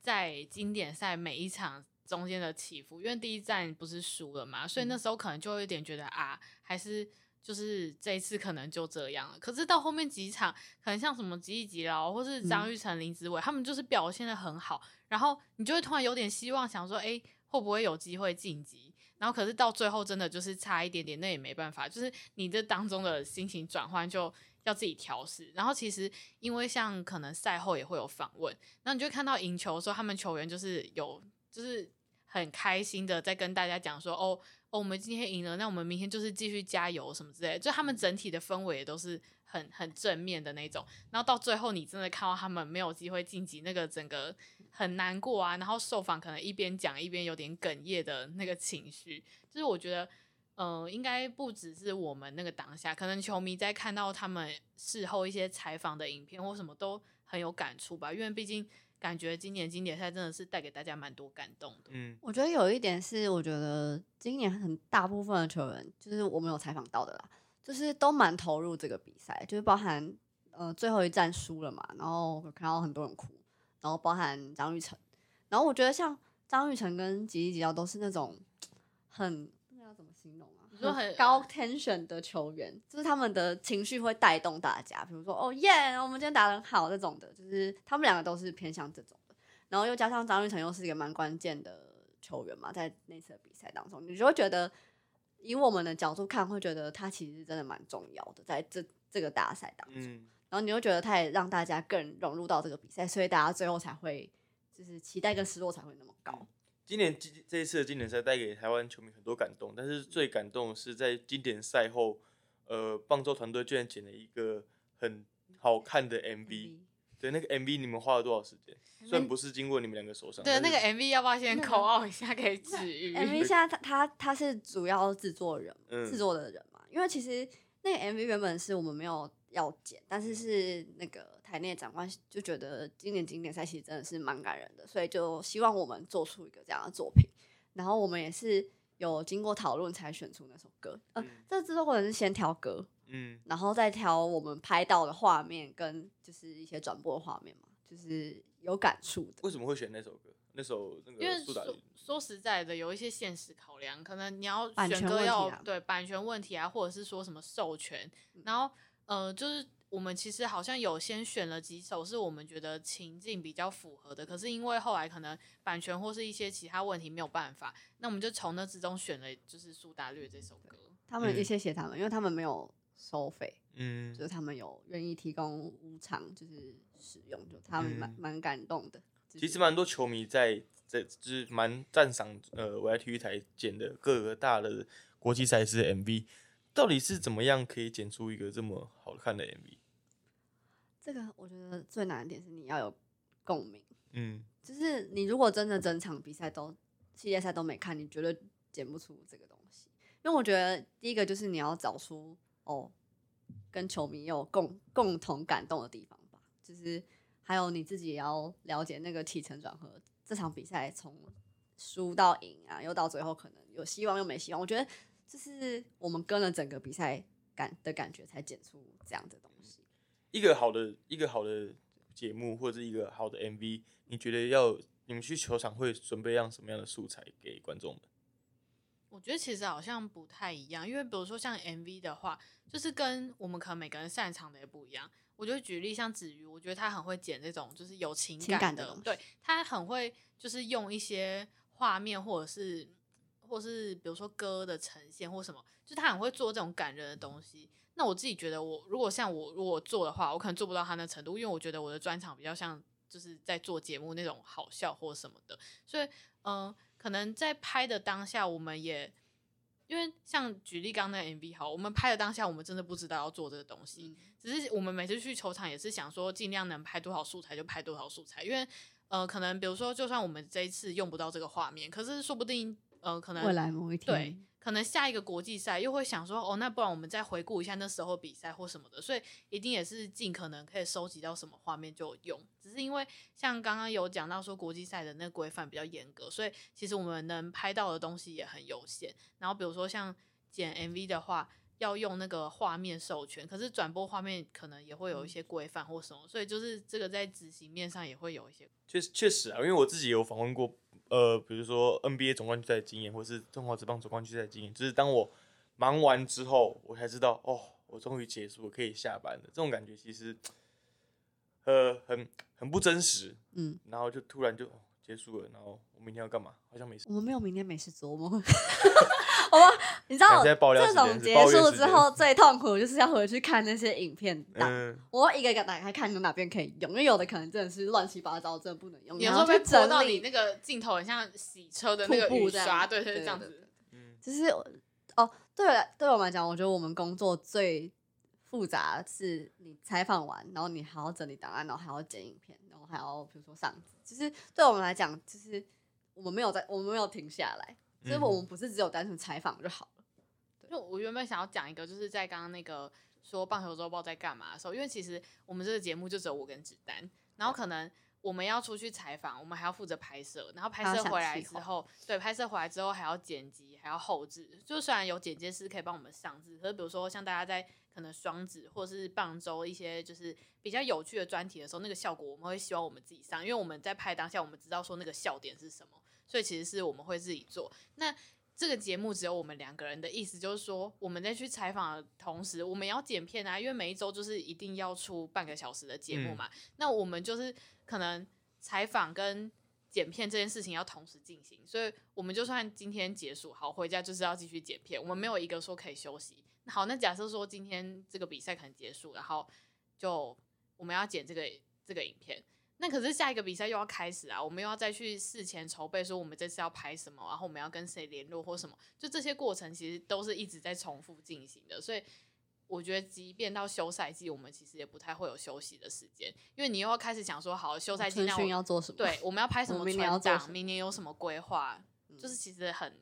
在经典赛每一场中间的起伏，因为第一站不是输了嘛，所以那时候可能就会有点觉得啊，还是就是这一次可能就这样了。可是到后面几场，可能像什么吉利吉劳或是张玉成、林子伟，他们就是表现的很好，然后你就会突然有点希望，想说，哎、会不会有机会晋级？然后可是到最后真的就是差一点点，那也没办法，就是你这当中的心情转换就要自己调试。然后其实因为像可能赛后也会有访问，然后你就会看到赢球的时候，他们球员就是有就是很开心的在跟大家讲说，哦哦，我们今天赢了，那我们明天就是继续加油什么之类的，就他们整体的氛围也都是很很正面的那种。然后到最后，你真的看到他们没有机会晋级，那个整个很难过啊。然后受访可能一边讲一边有点哽咽的那个情绪，就是我觉得。呃，应该不只是我们那个当下，可能球迷在看到他们事后一些采访的影片或什么都很有感触吧，因为毕竟感觉今年经典赛真的是带给大家蛮多感动的。嗯我觉得有一点是，我觉得今年很大部分的球员，就是我们有采访到的啦，就是都蛮投入这个比赛，就是包含呃最后一战输了嘛，然后我看到很多人哭，然后包含张玉成，然后我觉得像张玉成跟吉吉吉奥都是那种 很那个要怎么形容啊？你说很高 tension 的球员，就是他们的情绪会带动大家，比如说哦耶，我们今天打得很好这种的，就是他们两个都是偏向这种的。然后又加上张玉成又是一个蛮关键的球员嘛，在那次的比赛当中，你就会觉得以我们的角度看，会觉得他其实真的蛮重要的，在这这个大赛当中。嗯，然后你又觉得他也让大家更融入到这个比赛，所以大家最后才会就是期待跟失落才会那么高。今年这这一次的经典赛带给台湾球迷很多感动，但是最感动的是在经典赛后，呃，棒球团队居然剪了一个很好看的 MV。对，那个 MV 你们花了多少时间？虽然不是经过你们两个手上。对，那个 MV 要不要先口号一下给止语？MV 现在他他他是主要制作人，嗯制作的人嘛，因为其实那个 MV 原本是我们没有要剪，但是是那个台内长官就觉得今年经典赛其实真的是蛮感人的，所以就希望我们做出一个这样的作品。然后我们也是有经过讨论才选出那首歌，呃，嗯这制作过程是先挑歌，嗯，然后再挑我们拍到的画面跟就是一些转播的画面嘛，就是有感触的。为什么会选那首歌？那首那因为说。说实在的，有一些现实考量，可能你要版权问题选歌要啊对版权问题啊，或者是说什么授权，嗯然后呃，就是我们其实好像有先选了几首是我们觉得情境比较符合的，可是因为后来可能版权或是一些其他问题没有办法，那我们就从那之中选了就是苏打绿这首歌。嗯他们也谢谢他们，因为他们没有收费，嗯就是他们有愿意提供无偿就是使用，就他们蛮嗯蛮感动的。其实蛮多球迷在在就是蛮赞赏呃我在体育台剪的各个大的国际赛事 MV，到底是怎么样可以剪出一个这么好看的 MV？这个我觉得最难的点是你要有共鸣，嗯就是你如果真的整场比赛都系列赛都没看，你绝对剪不出这个东西。因为我觉得第一个就是你要找出哦，跟球迷有共共同感动的地方吧，就是还有你自己也要了解那个起承转合，这场比赛从输到赢啊，又到最后可能有希望又没希望，我觉得这是我们跟了整个比赛感的感觉才剪出这样的东西。一个好的一个好的节目或者是一个好的 MV，你觉得要你们去球场会准备样什么样的素材给观众们？我觉得其实好像不太一样，因为比如说像 MV 的话，就是跟我们可能每个人擅长的也不一样。我就举例像子瑜，我觉得他很会剪这种就是有情情感的，对他很会就是用一些画面或者是或是比如说歌的呈现或什么，就他很会做这种感人的东西。那我自己觉得我，如果像我如果做的话，我可能做不到他那程度，因为我觉得我的专场比较像就是在做节目那种好笑或什么的，所以嗯、呃可能在拍的当下，我们也因为像举例刚刚那个 MV 好，我们拍的当下，我们真的不知道要做这个东西，只是我们每次去球场也是想说，尽量能拍多少素材就拍多少素材，因为呃，可能比如说，就算我们这一次用不到这个画面，可是说不定呃，可能未来某一天，对，可能下一个国际赛又会想说，哦，那不然我们再回顾一下那时候比赛或什么的，所以一定也是尽可能可以收集到什么画面就用。只是因为像刚刚有讲到说国际赛的那个规范比较严格，所以其实我们能拍到的东西也很有限。然后比如说像剪 MV 的话，要用那个画面授权，可是转播画面可能也会有一些规范或什么，所以就是这个在执行面上也会有一些。确实确实啊，因为我自己有访问过，呃，比如说 NBA 总冠军赛的经验，或是中华职棒总冠军赛的经验，就是当我忙完之后，我才知道，哦，我终于结束了，可以下班了。这种感觉其实，呃，很很不真实。嗯，然后就突然就、哦结束了，然后我明天要干嘛？好像没事我。们没有明天没事做，我们会，我们你知道在爆料这种结束之后最痛苦就是要回去看那些影片档，嗯，我会一个一个打开看有哪边可以用，因为有的可能真的是乱七八糟，真的不能用。有时候会泼到，你那个镜头，很像洗车的那个布这样雨刷，对对对，这样子。嗯就是哦，对了对我们来讲，我觉得我们工作最复杂是你采访完，然后你还要整理档案，然后还要剪影片，然后还要比如说上字。其实对我们来讲，就是我们没有在，我们没有停下来，所以我们不是只有单纯采访就好了。就我原本想要讲一个，就是在刚刚那个说棒球周报在干嘛的时候，因为其实我们这个节目就只有我跟子丹，然后可能我们要出去采访，我们还要负责拍摄，然后拍摄回来之后，对，拍摄回来之后还要剪辑，还要后置。就虽然有剪接师可以帮我们上字，可是比如说像大家在可能双子或是棒周一些就是比较有趣的专题的时候，那个效果我们会希望我们自己上，因为我们在拍当下我们知道说那个笑点是什么，所以其实是我们会自己做。那这个节目只有我们两个人的意思，就是说我们在去采访的同时，我们要剪片啊，因为每一周就是一定要出半个小时的节目嘛。那我们就是可能采访跟剪片这件事情要同时进行，所以我们就算今天结束，好回家就是要继续剪片，我们没有一个说可以休息。好，那假设说今天这个比赛可能结束，然后就我们要剪这个这个影片。那可是下一个比赛又要开始啊，我们又要再去事前筹备，说我们这次要拍什么，然后我们要跟谁联络或什么，就这些过程其实都是一直在重复进行的。所以我觉得，即便到休赛季，我们其实也不太会有休息的时间，因为你又要开始想说，好，休赛季那我要做什么？对，我们要拍什么明年要做明年有什么规划？就是其实很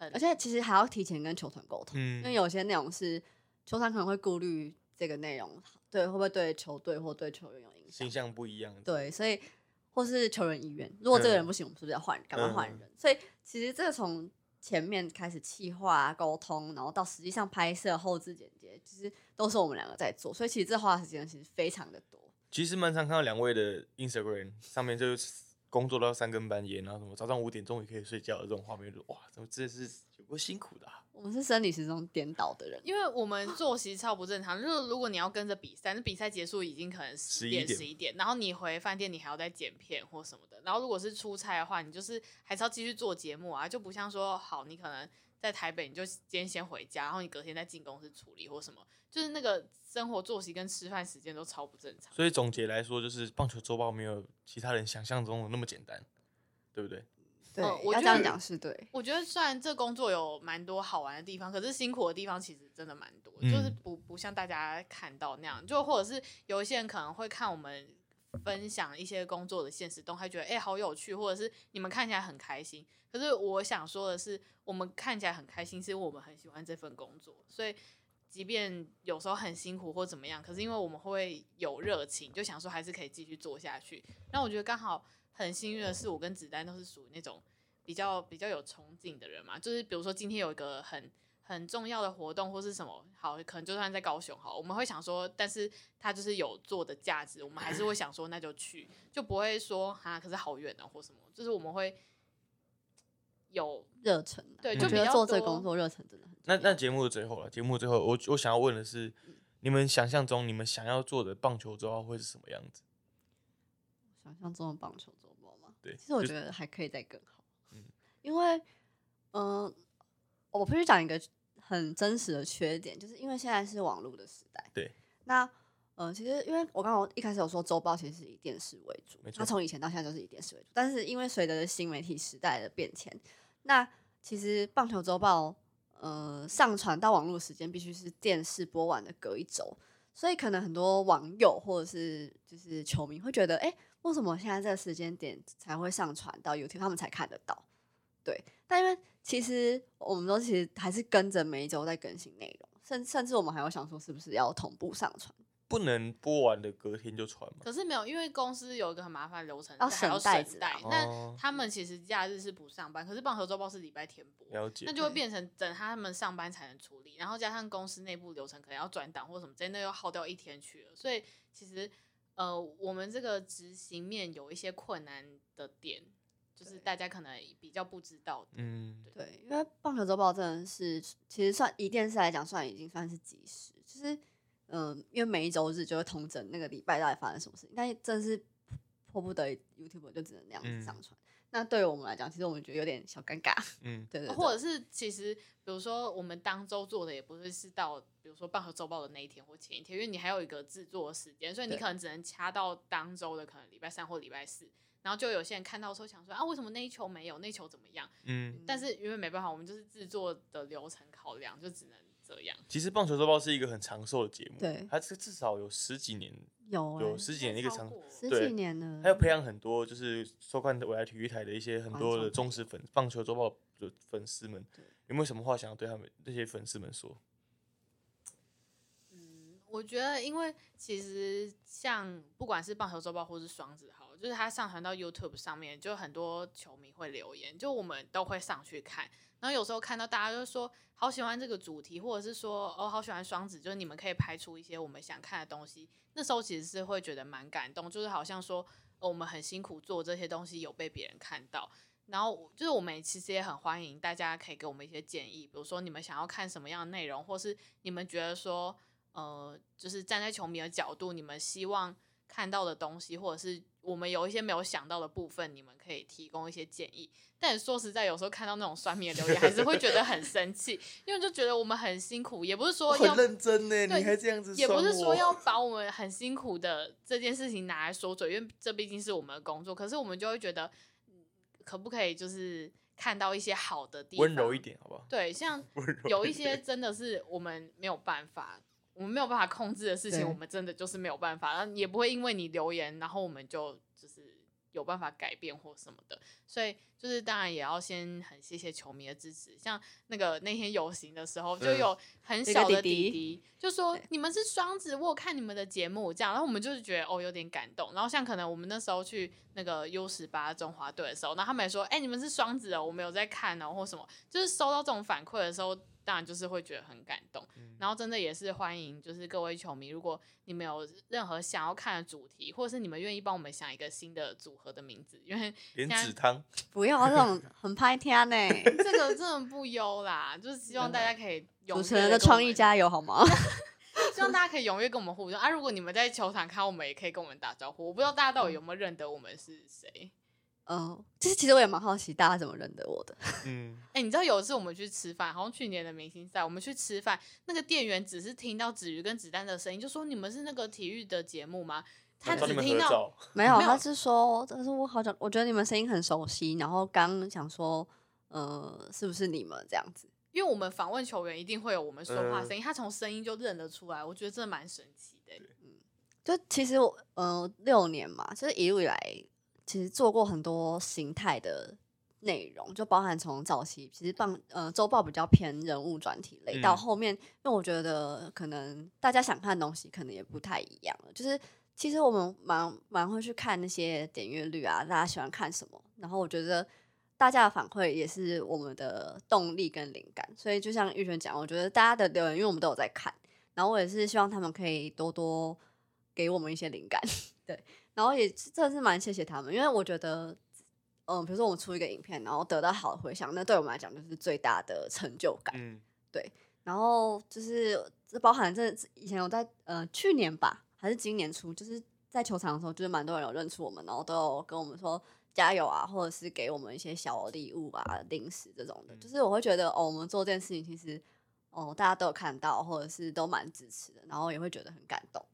很，而且其实还要提前跟球团沟通，因为有些内容是球团可能会顾虑这个内容，对，会不会对球队或对球员有影响？形象不一样，对，所以。或是球员意愿，如果这个人不行，我们是不是要换，赶快换人？所以其实这个从前面开始企划沟通，然后到实际上拍摄、后置剪接，其实都是我们两个在做。所以其实这花的时间其实非常的多。其实蛮常看到两位的 Instagram 上面就是。工作到三更半夜，然后什么早上五点钟也可以睡觉的这种画面，就哇，怎么真的是有够辛苦的？我们是生理时钟颠倒的人，因为我们作息超不正常。就是如果你要跟着比赛，那比赛结束已经可能十点十一点，然后你回饭店你还要再剪片或什么的。然后如果是出差的话，你就是还是要继续做节目啊，就不像说好你可能在台北，你就今天先回家，然后你隔天再进公司处理或什么。就是那个生活作息跟吃饭时间都超不正常，所以总结来说，就是棒球周报没有其他人想象中的那么简单，对不对？对，我这样讲是对。我觉得虽然这工作有蛮多好玩的地方，可是辛苦的地方其实真的蛮多，就是不不像大家看到那样，就或者是有一些人可能会看我们分享一些工作的现实动态，觉得哎好有趣，或者是你们看起来很开心。可是我想说的是，我们看起来很开心，是因为我们很喜欢这份工作，所以。即便有时候很辛苦或怎么样，可是因为我们会有热情，就想说还是可以继续做下去。那我觉得刚好很幸运的是，我跟子丹都是属于那种比较比较有冲劲的人嘛。就是比如说今天有一个很很重要的活动或是什么，好，可能就算在高雄好，我们会想说，但是他就是有做的价值，我们还是会想说那就去，就不会说啊，可是好远啊或什么，就是我们会。有热忱，对，就觉得做这个工作热忱真的很。那那节目的最后了，节目最后，我我想要问的是，你们想象中你们想要做的棒球周报会是什么样子？想象中的棒球周报吗？对，其实我觉得还可以再更好。嗯，因为，嗯，我必须讲一个很真实的缺点，就是因为现在是网络的时代。对。那，呃，其实因为我刚刚一开始有说周报其实是以电视为主。它从以前到现在都是以电视为主，但是因为随着新媒体时代的变迁。那其实棒球周报，呃，上传到网络时间必须是电视播完的隔一周，所以可能很多网友或者是就是球迷会觉得，哎，为什么现在这个时间点才会上传到 YouTube，他们才看得到？对，但因为其实我们都其实还是跟着每一周在更新内容，甚甚至我们还有想说，是不是要同步上传？不能播完的隔天就传吗？可是没有，因为公司有一个很麻烦的流程，要省袋子。那他们其实假日是不上班，可是棒球周报是礼拜天播，了解。那就会变成等他们上班才能处理，然后加上公司内部流程可能要转档或什么，真的又耗掉一天去了。所以其实呃，我们这个执行面有一些困难的点，就是大家可能比较不知道。嗯，对，因为棒球周报真的是其实算以电视来讲，算已经算是及时，其实。嗯，因为每一周日就会通整那个礼拜到底发生什么事情，但真是迫不得已，YouTube 就只能那样子上传。那对于我们来讲，其实我们觉得有点小尴尬。嗯，对对。或者是其实，比如说我们当周做的也不是是到，比如说棒球周报的那一天或前一天，因为你还有一个制作时间，所以你可能只能掐到当周的可能礼拜三或礼拜四。然后就有些人看到时候想说啊，为什么那一球没有？那球怎么样？嗯。但是因为没办法，我们就是制作的流程考量，就只能。这样，其实棒球周报是一个很长寿的节目，对，它这至少有十几年，有有十几年的一个长，十几年了，还有培养很多就是收看未来体育台的一些很多的忠实粉棒球周报的粉丝们，有没有什么话想要对他们这些粉丝们说？嗯，我觉得，因为其实像不管是棒球周报或是双子好，就是它上传到 YouTube 上面，就很多球迷会留言，就我们都会上去看。然后有时候看到大家就说好喜欢这个主题，或者是说哦好喜欢双子，就是你们可以拍出一些我们想看的东西。那时候其实是会觉得蛮感动，就是好像说我们很辛苦做这些东西有被别人看到。然后就是我们其实也很欢迎大家可以给我们一些建议，比如说你们想要看什么样的内容，或是你们觉得说，呃，就是站在球迷的角度，你们希望看到的东西，或者是我们有一些没有想到的部分，你们可以提供一些建议。但说实在，有时候看到那种酸民的留言，还是会觉得很生气，因为就觉得我们很辛苦，也不是说要很认真呢，对你还这样子，也不是说要把我们很辛苦的这件事情拿来说嘴，因为这毕竟是我们的工作。可是我们就会觉得，嗯可不可以就是看到一些好的地方，温柔一。点，好不好？对，像 有一些真的是我们没有办法，我们没有办法控制的事情，我们真的就是没有办法，然后也不会因为你留言，然后我们就就是有办法改变或什么的。所以就是当然也要先很谢谢球迷的支持，像那个那天游行的时候，就嗯有很小的弟弟弟弟就说你们是双子，我有看你们的节目，这样，然后我们就是觉得哦有点感动。然后像可能我们那时候去那个 U 十八中华队的时候，然后他们也说，哎、你们是双子哦，我们有在看哦，或什么，就是收到这种反馈的时候，当然就是会觉得很感动。然后真的也是欢迎，就是各位球迷，如果你们有任何想要看的主题，或者是你们愿意帮我们想一个新的组合的名字，因为 莲子汤，不要这种很拍天呢。这个真的不优啦，就是希望大家可以主持地人的创意加油好吗？希望大家可以踊跃跟我们互动啊！如果你们在球场看我们，也可以跟我们打招呼。我不知道大家到底有没有认得我们是谁？嗯，其实其实我也蛮好奇大家怎么认得我的。嗯，哎、你知道有一次我们去吃饭，好像去年的明星赛，我们去吃饭，那个店员只是听到子瑜跟子丹的声音，就说你们是那个体育的节目吗？他只听到，没有，他是说，但是我好像我觉得你们声音很熟悉，然后刚想说，呃，是不是你们这样子？因为我们访问球员一定会有我们说话嗯声音，他从声音就认得出来，我觉得真的蛮神奇的嗯。就其实我呃六年嘛，就是一路以来，其实做过很多形态的内容，就包含从早期其实棒呃周报比较偏人物专题类，到嗯后面，因为我觉得可能大家想看的东西可能也不太一样了，就是其实我们蛮蛮会去看那些点阅率啊，大家喜欢看什么，然后我觉得。大家的反馈也是我们的动力跟灵感，所以就像玉璇讲，我觉得大家的留言，因为我们都有在看，然后我也是希望他们可以多多给我们一些灵感，对，然后也真的是蛮谢谢他们，因为我觉得，嗯，比如说我们出一个影片，然后得到好的回响，那对我们来讲就是最大的成就感。嗯，然后就是这包含这以前我在呃去年吧，还是今年初，就是在球场的时候，就是蛮多人有认出我们，然后都有跟我们说加油啊，或者是给我们一些小礼物啊、零食这种的。嗯就是我会觉得哦，我们做这件事情其实哦大家都有看到，或者是都蛮支持的，然后也会觉得很感动。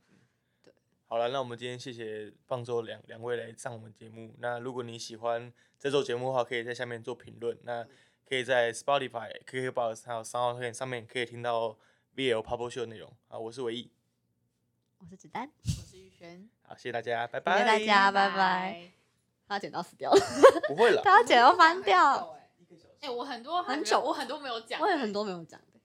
好了，那我们今天谢谢棒周两两位来上我们节目。那如果你喜欢这周节目的话，可以在下面做评论。那可以在 Spotify、KKBox 还有三号片上面可以听到 VL Pop Show 的内容。啊，我是唯一，我是子丹，我是玉轩，好，谢谢大家，拜谢拜。谢大家拜拜他剪刀死掉了，不会了，他剪刀翻掉。哎、我很多很久我很多没有讲，我也很多没有讲的。